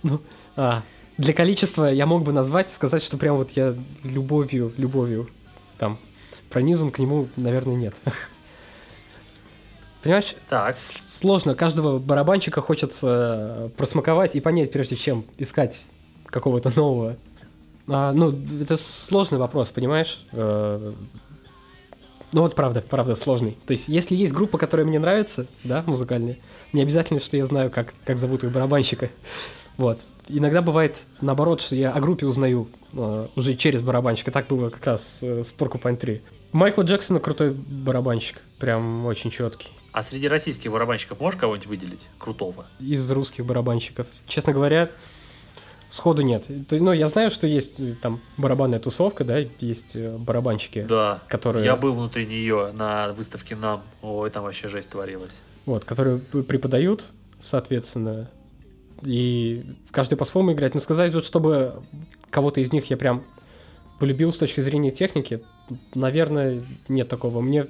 Ну, а, для количества я мог бы назвать, сказать, что прям вот я любовью, любовью там пронизан к нему, наверное, нет. Понимаешь, Так, сложно. Каждого барабанщика хочется э, просмаковать и понять, прежде чем искать какого-то нового. А, ну, это сложный вопрос, понимаешь? Э, Ну вот правда, правда сложный. То есть, если есть группа, которая мне нравится, да, музыкальная, не обязательно, что я знаю, как, как зовут их барабанщика. Вот. Иногда бывает наоборот, что я о группе узнаю э, уже через барабанщика. Так было как раз э, с Porcupine 3. Майкла Джексона крутой барабанщик. Прям очень четкий. А среди российских барабанщиков можешь кого-нибудь выделить? Крутого. из русских барабанщиков. Честно говоря, сходу нет. Ну, я знаю, что есть э, там барабанная тусовка, да, есть э, барабанщики, Да. которые, Я был внутри нее на выставке нам. Ой, там вообще жесть творилась. вот, которые преподают, соответственно, и каждый по-своему играет. Но сказать вот, чтобы кого-то из них я прям полюбил с точки зрения техники, наверное, нет такого. Мне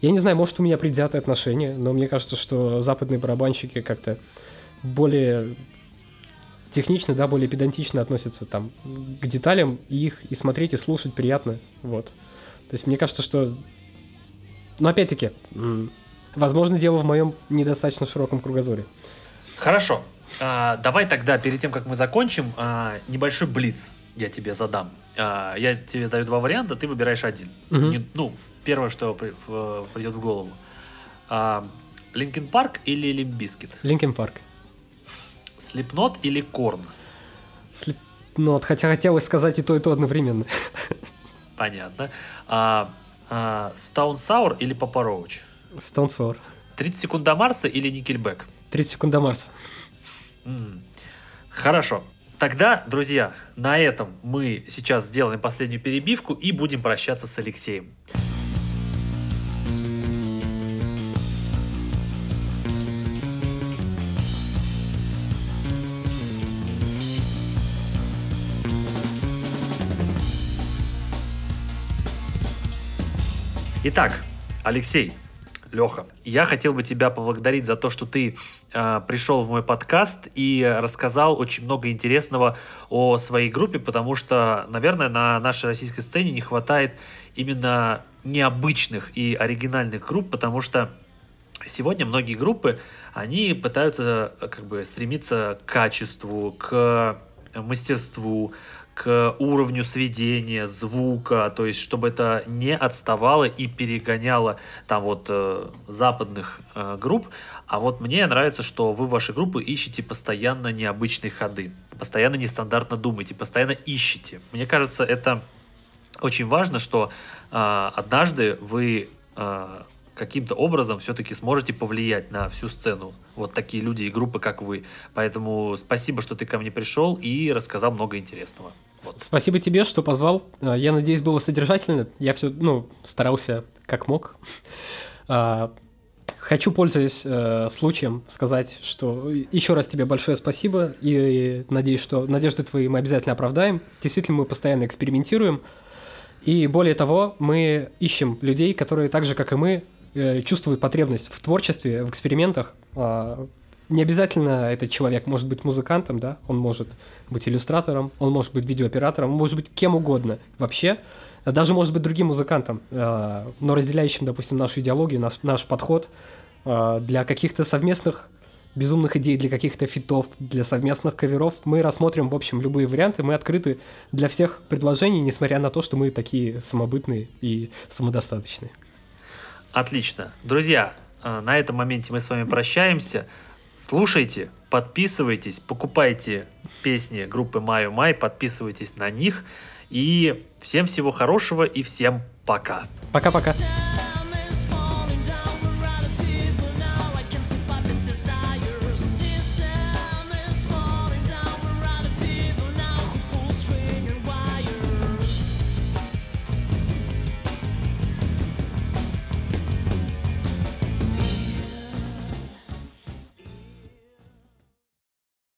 я не знаю, может, у меня предвзятое отношение, но мне кажется, что западные барабанщики как-то более технично, да, более педантично относятся там к деталям, и их и смотреть, и слушать приятно, вот. То есть мне кажется, что... Но опять-таки, м, возможно, дело в моем недостаточно широком кругозоре. Хорошо. А, давай тогда, перед тем, как мы закончим, а, небольшой блиц я тебе задам. А, я тебе даю два варианта, ты выбираешь один. Мгм. Не- ну, первое, что придет в голову. Linkin Park или Limp Bizkit? Linkin Park. Слепнот или Корн? Вот, хотя хотелось сказать и то, и то одновременно. Понятно. А, а, Stone Sour или Папа Роуч? Stone Sour. 30 секунд до Марса или Никельбэк? 30 секунд до Марса. Хорошо. Тогда, друзья, на этом мы сейчас сделаем последнюю перебивку и будем прощаться с Алексеем. Итак, Алексей, Леха, я хотел бы тебя поблагодарить за то, что ты э, пришел в мой подкаст и рассказал очень много интересного о своей группе, потому что, наверное, на нашей российской сцене не хватает именно необычных и оригинальных групп, потому что сегодня многие группы, они пытаются э, как бы стремиться к качеству, к мастерству, к уровню сведения, звука, то есть чтобы это не отставало и перегоняло там вот э, западных э, групп. А вот мне нравится, что вы ваши группы ищете постоянно необычные ходы, постоянно нестандартно думаете, постоянно ищете. Мне кажется, это очень важно, что э, однажды вы э, каким-то образом все-таки сможете повлиять на всю сцену. Вот такие люди и группы, как вы. Поэтому спасибо, что ты ко мне пришел и рассказал много интересного. Вот. Спасибо тебе, что позвал. А, Я надеюсь, было содержательно. Я все, ну, старался как мог. А, Хочу, пользуясь э, случаем, сказать, что еще раз тебе большое спасибо и надеюсь, что надежды твои мы обязательно оправдаем. Действительно, мы постоянно экспериментируем. И более того, мы ищем людей, которые так же, как и мы, э, чувствуют потребность в творчестве, в экспериментах. Э, не обязательно этот человек может быть музыкантом, да, он может быть иллюстратором, он может быть видеооператором, он может быть кем угодно вообще, даже может быть другим музыкантом, э, но разделяющим, допустим, нашу идеологию, наш, наш подход э, для каких-то совместных безумных идей, для каких-то фитов, для совместных каверов. Мы рассмотрим, в общем, любые варианты, мы открыты для всех предложений, несмотря на то, что мы такие самобытные и самодостаточные. Отлично. Друзья, э, на этом моменте мы с вами прощаемся. Слушайте, подписывайтесь, покупайте песни группы Маю Май, подписывайтесь на них. И всем всего хорошего и всем пока. Пока-пока.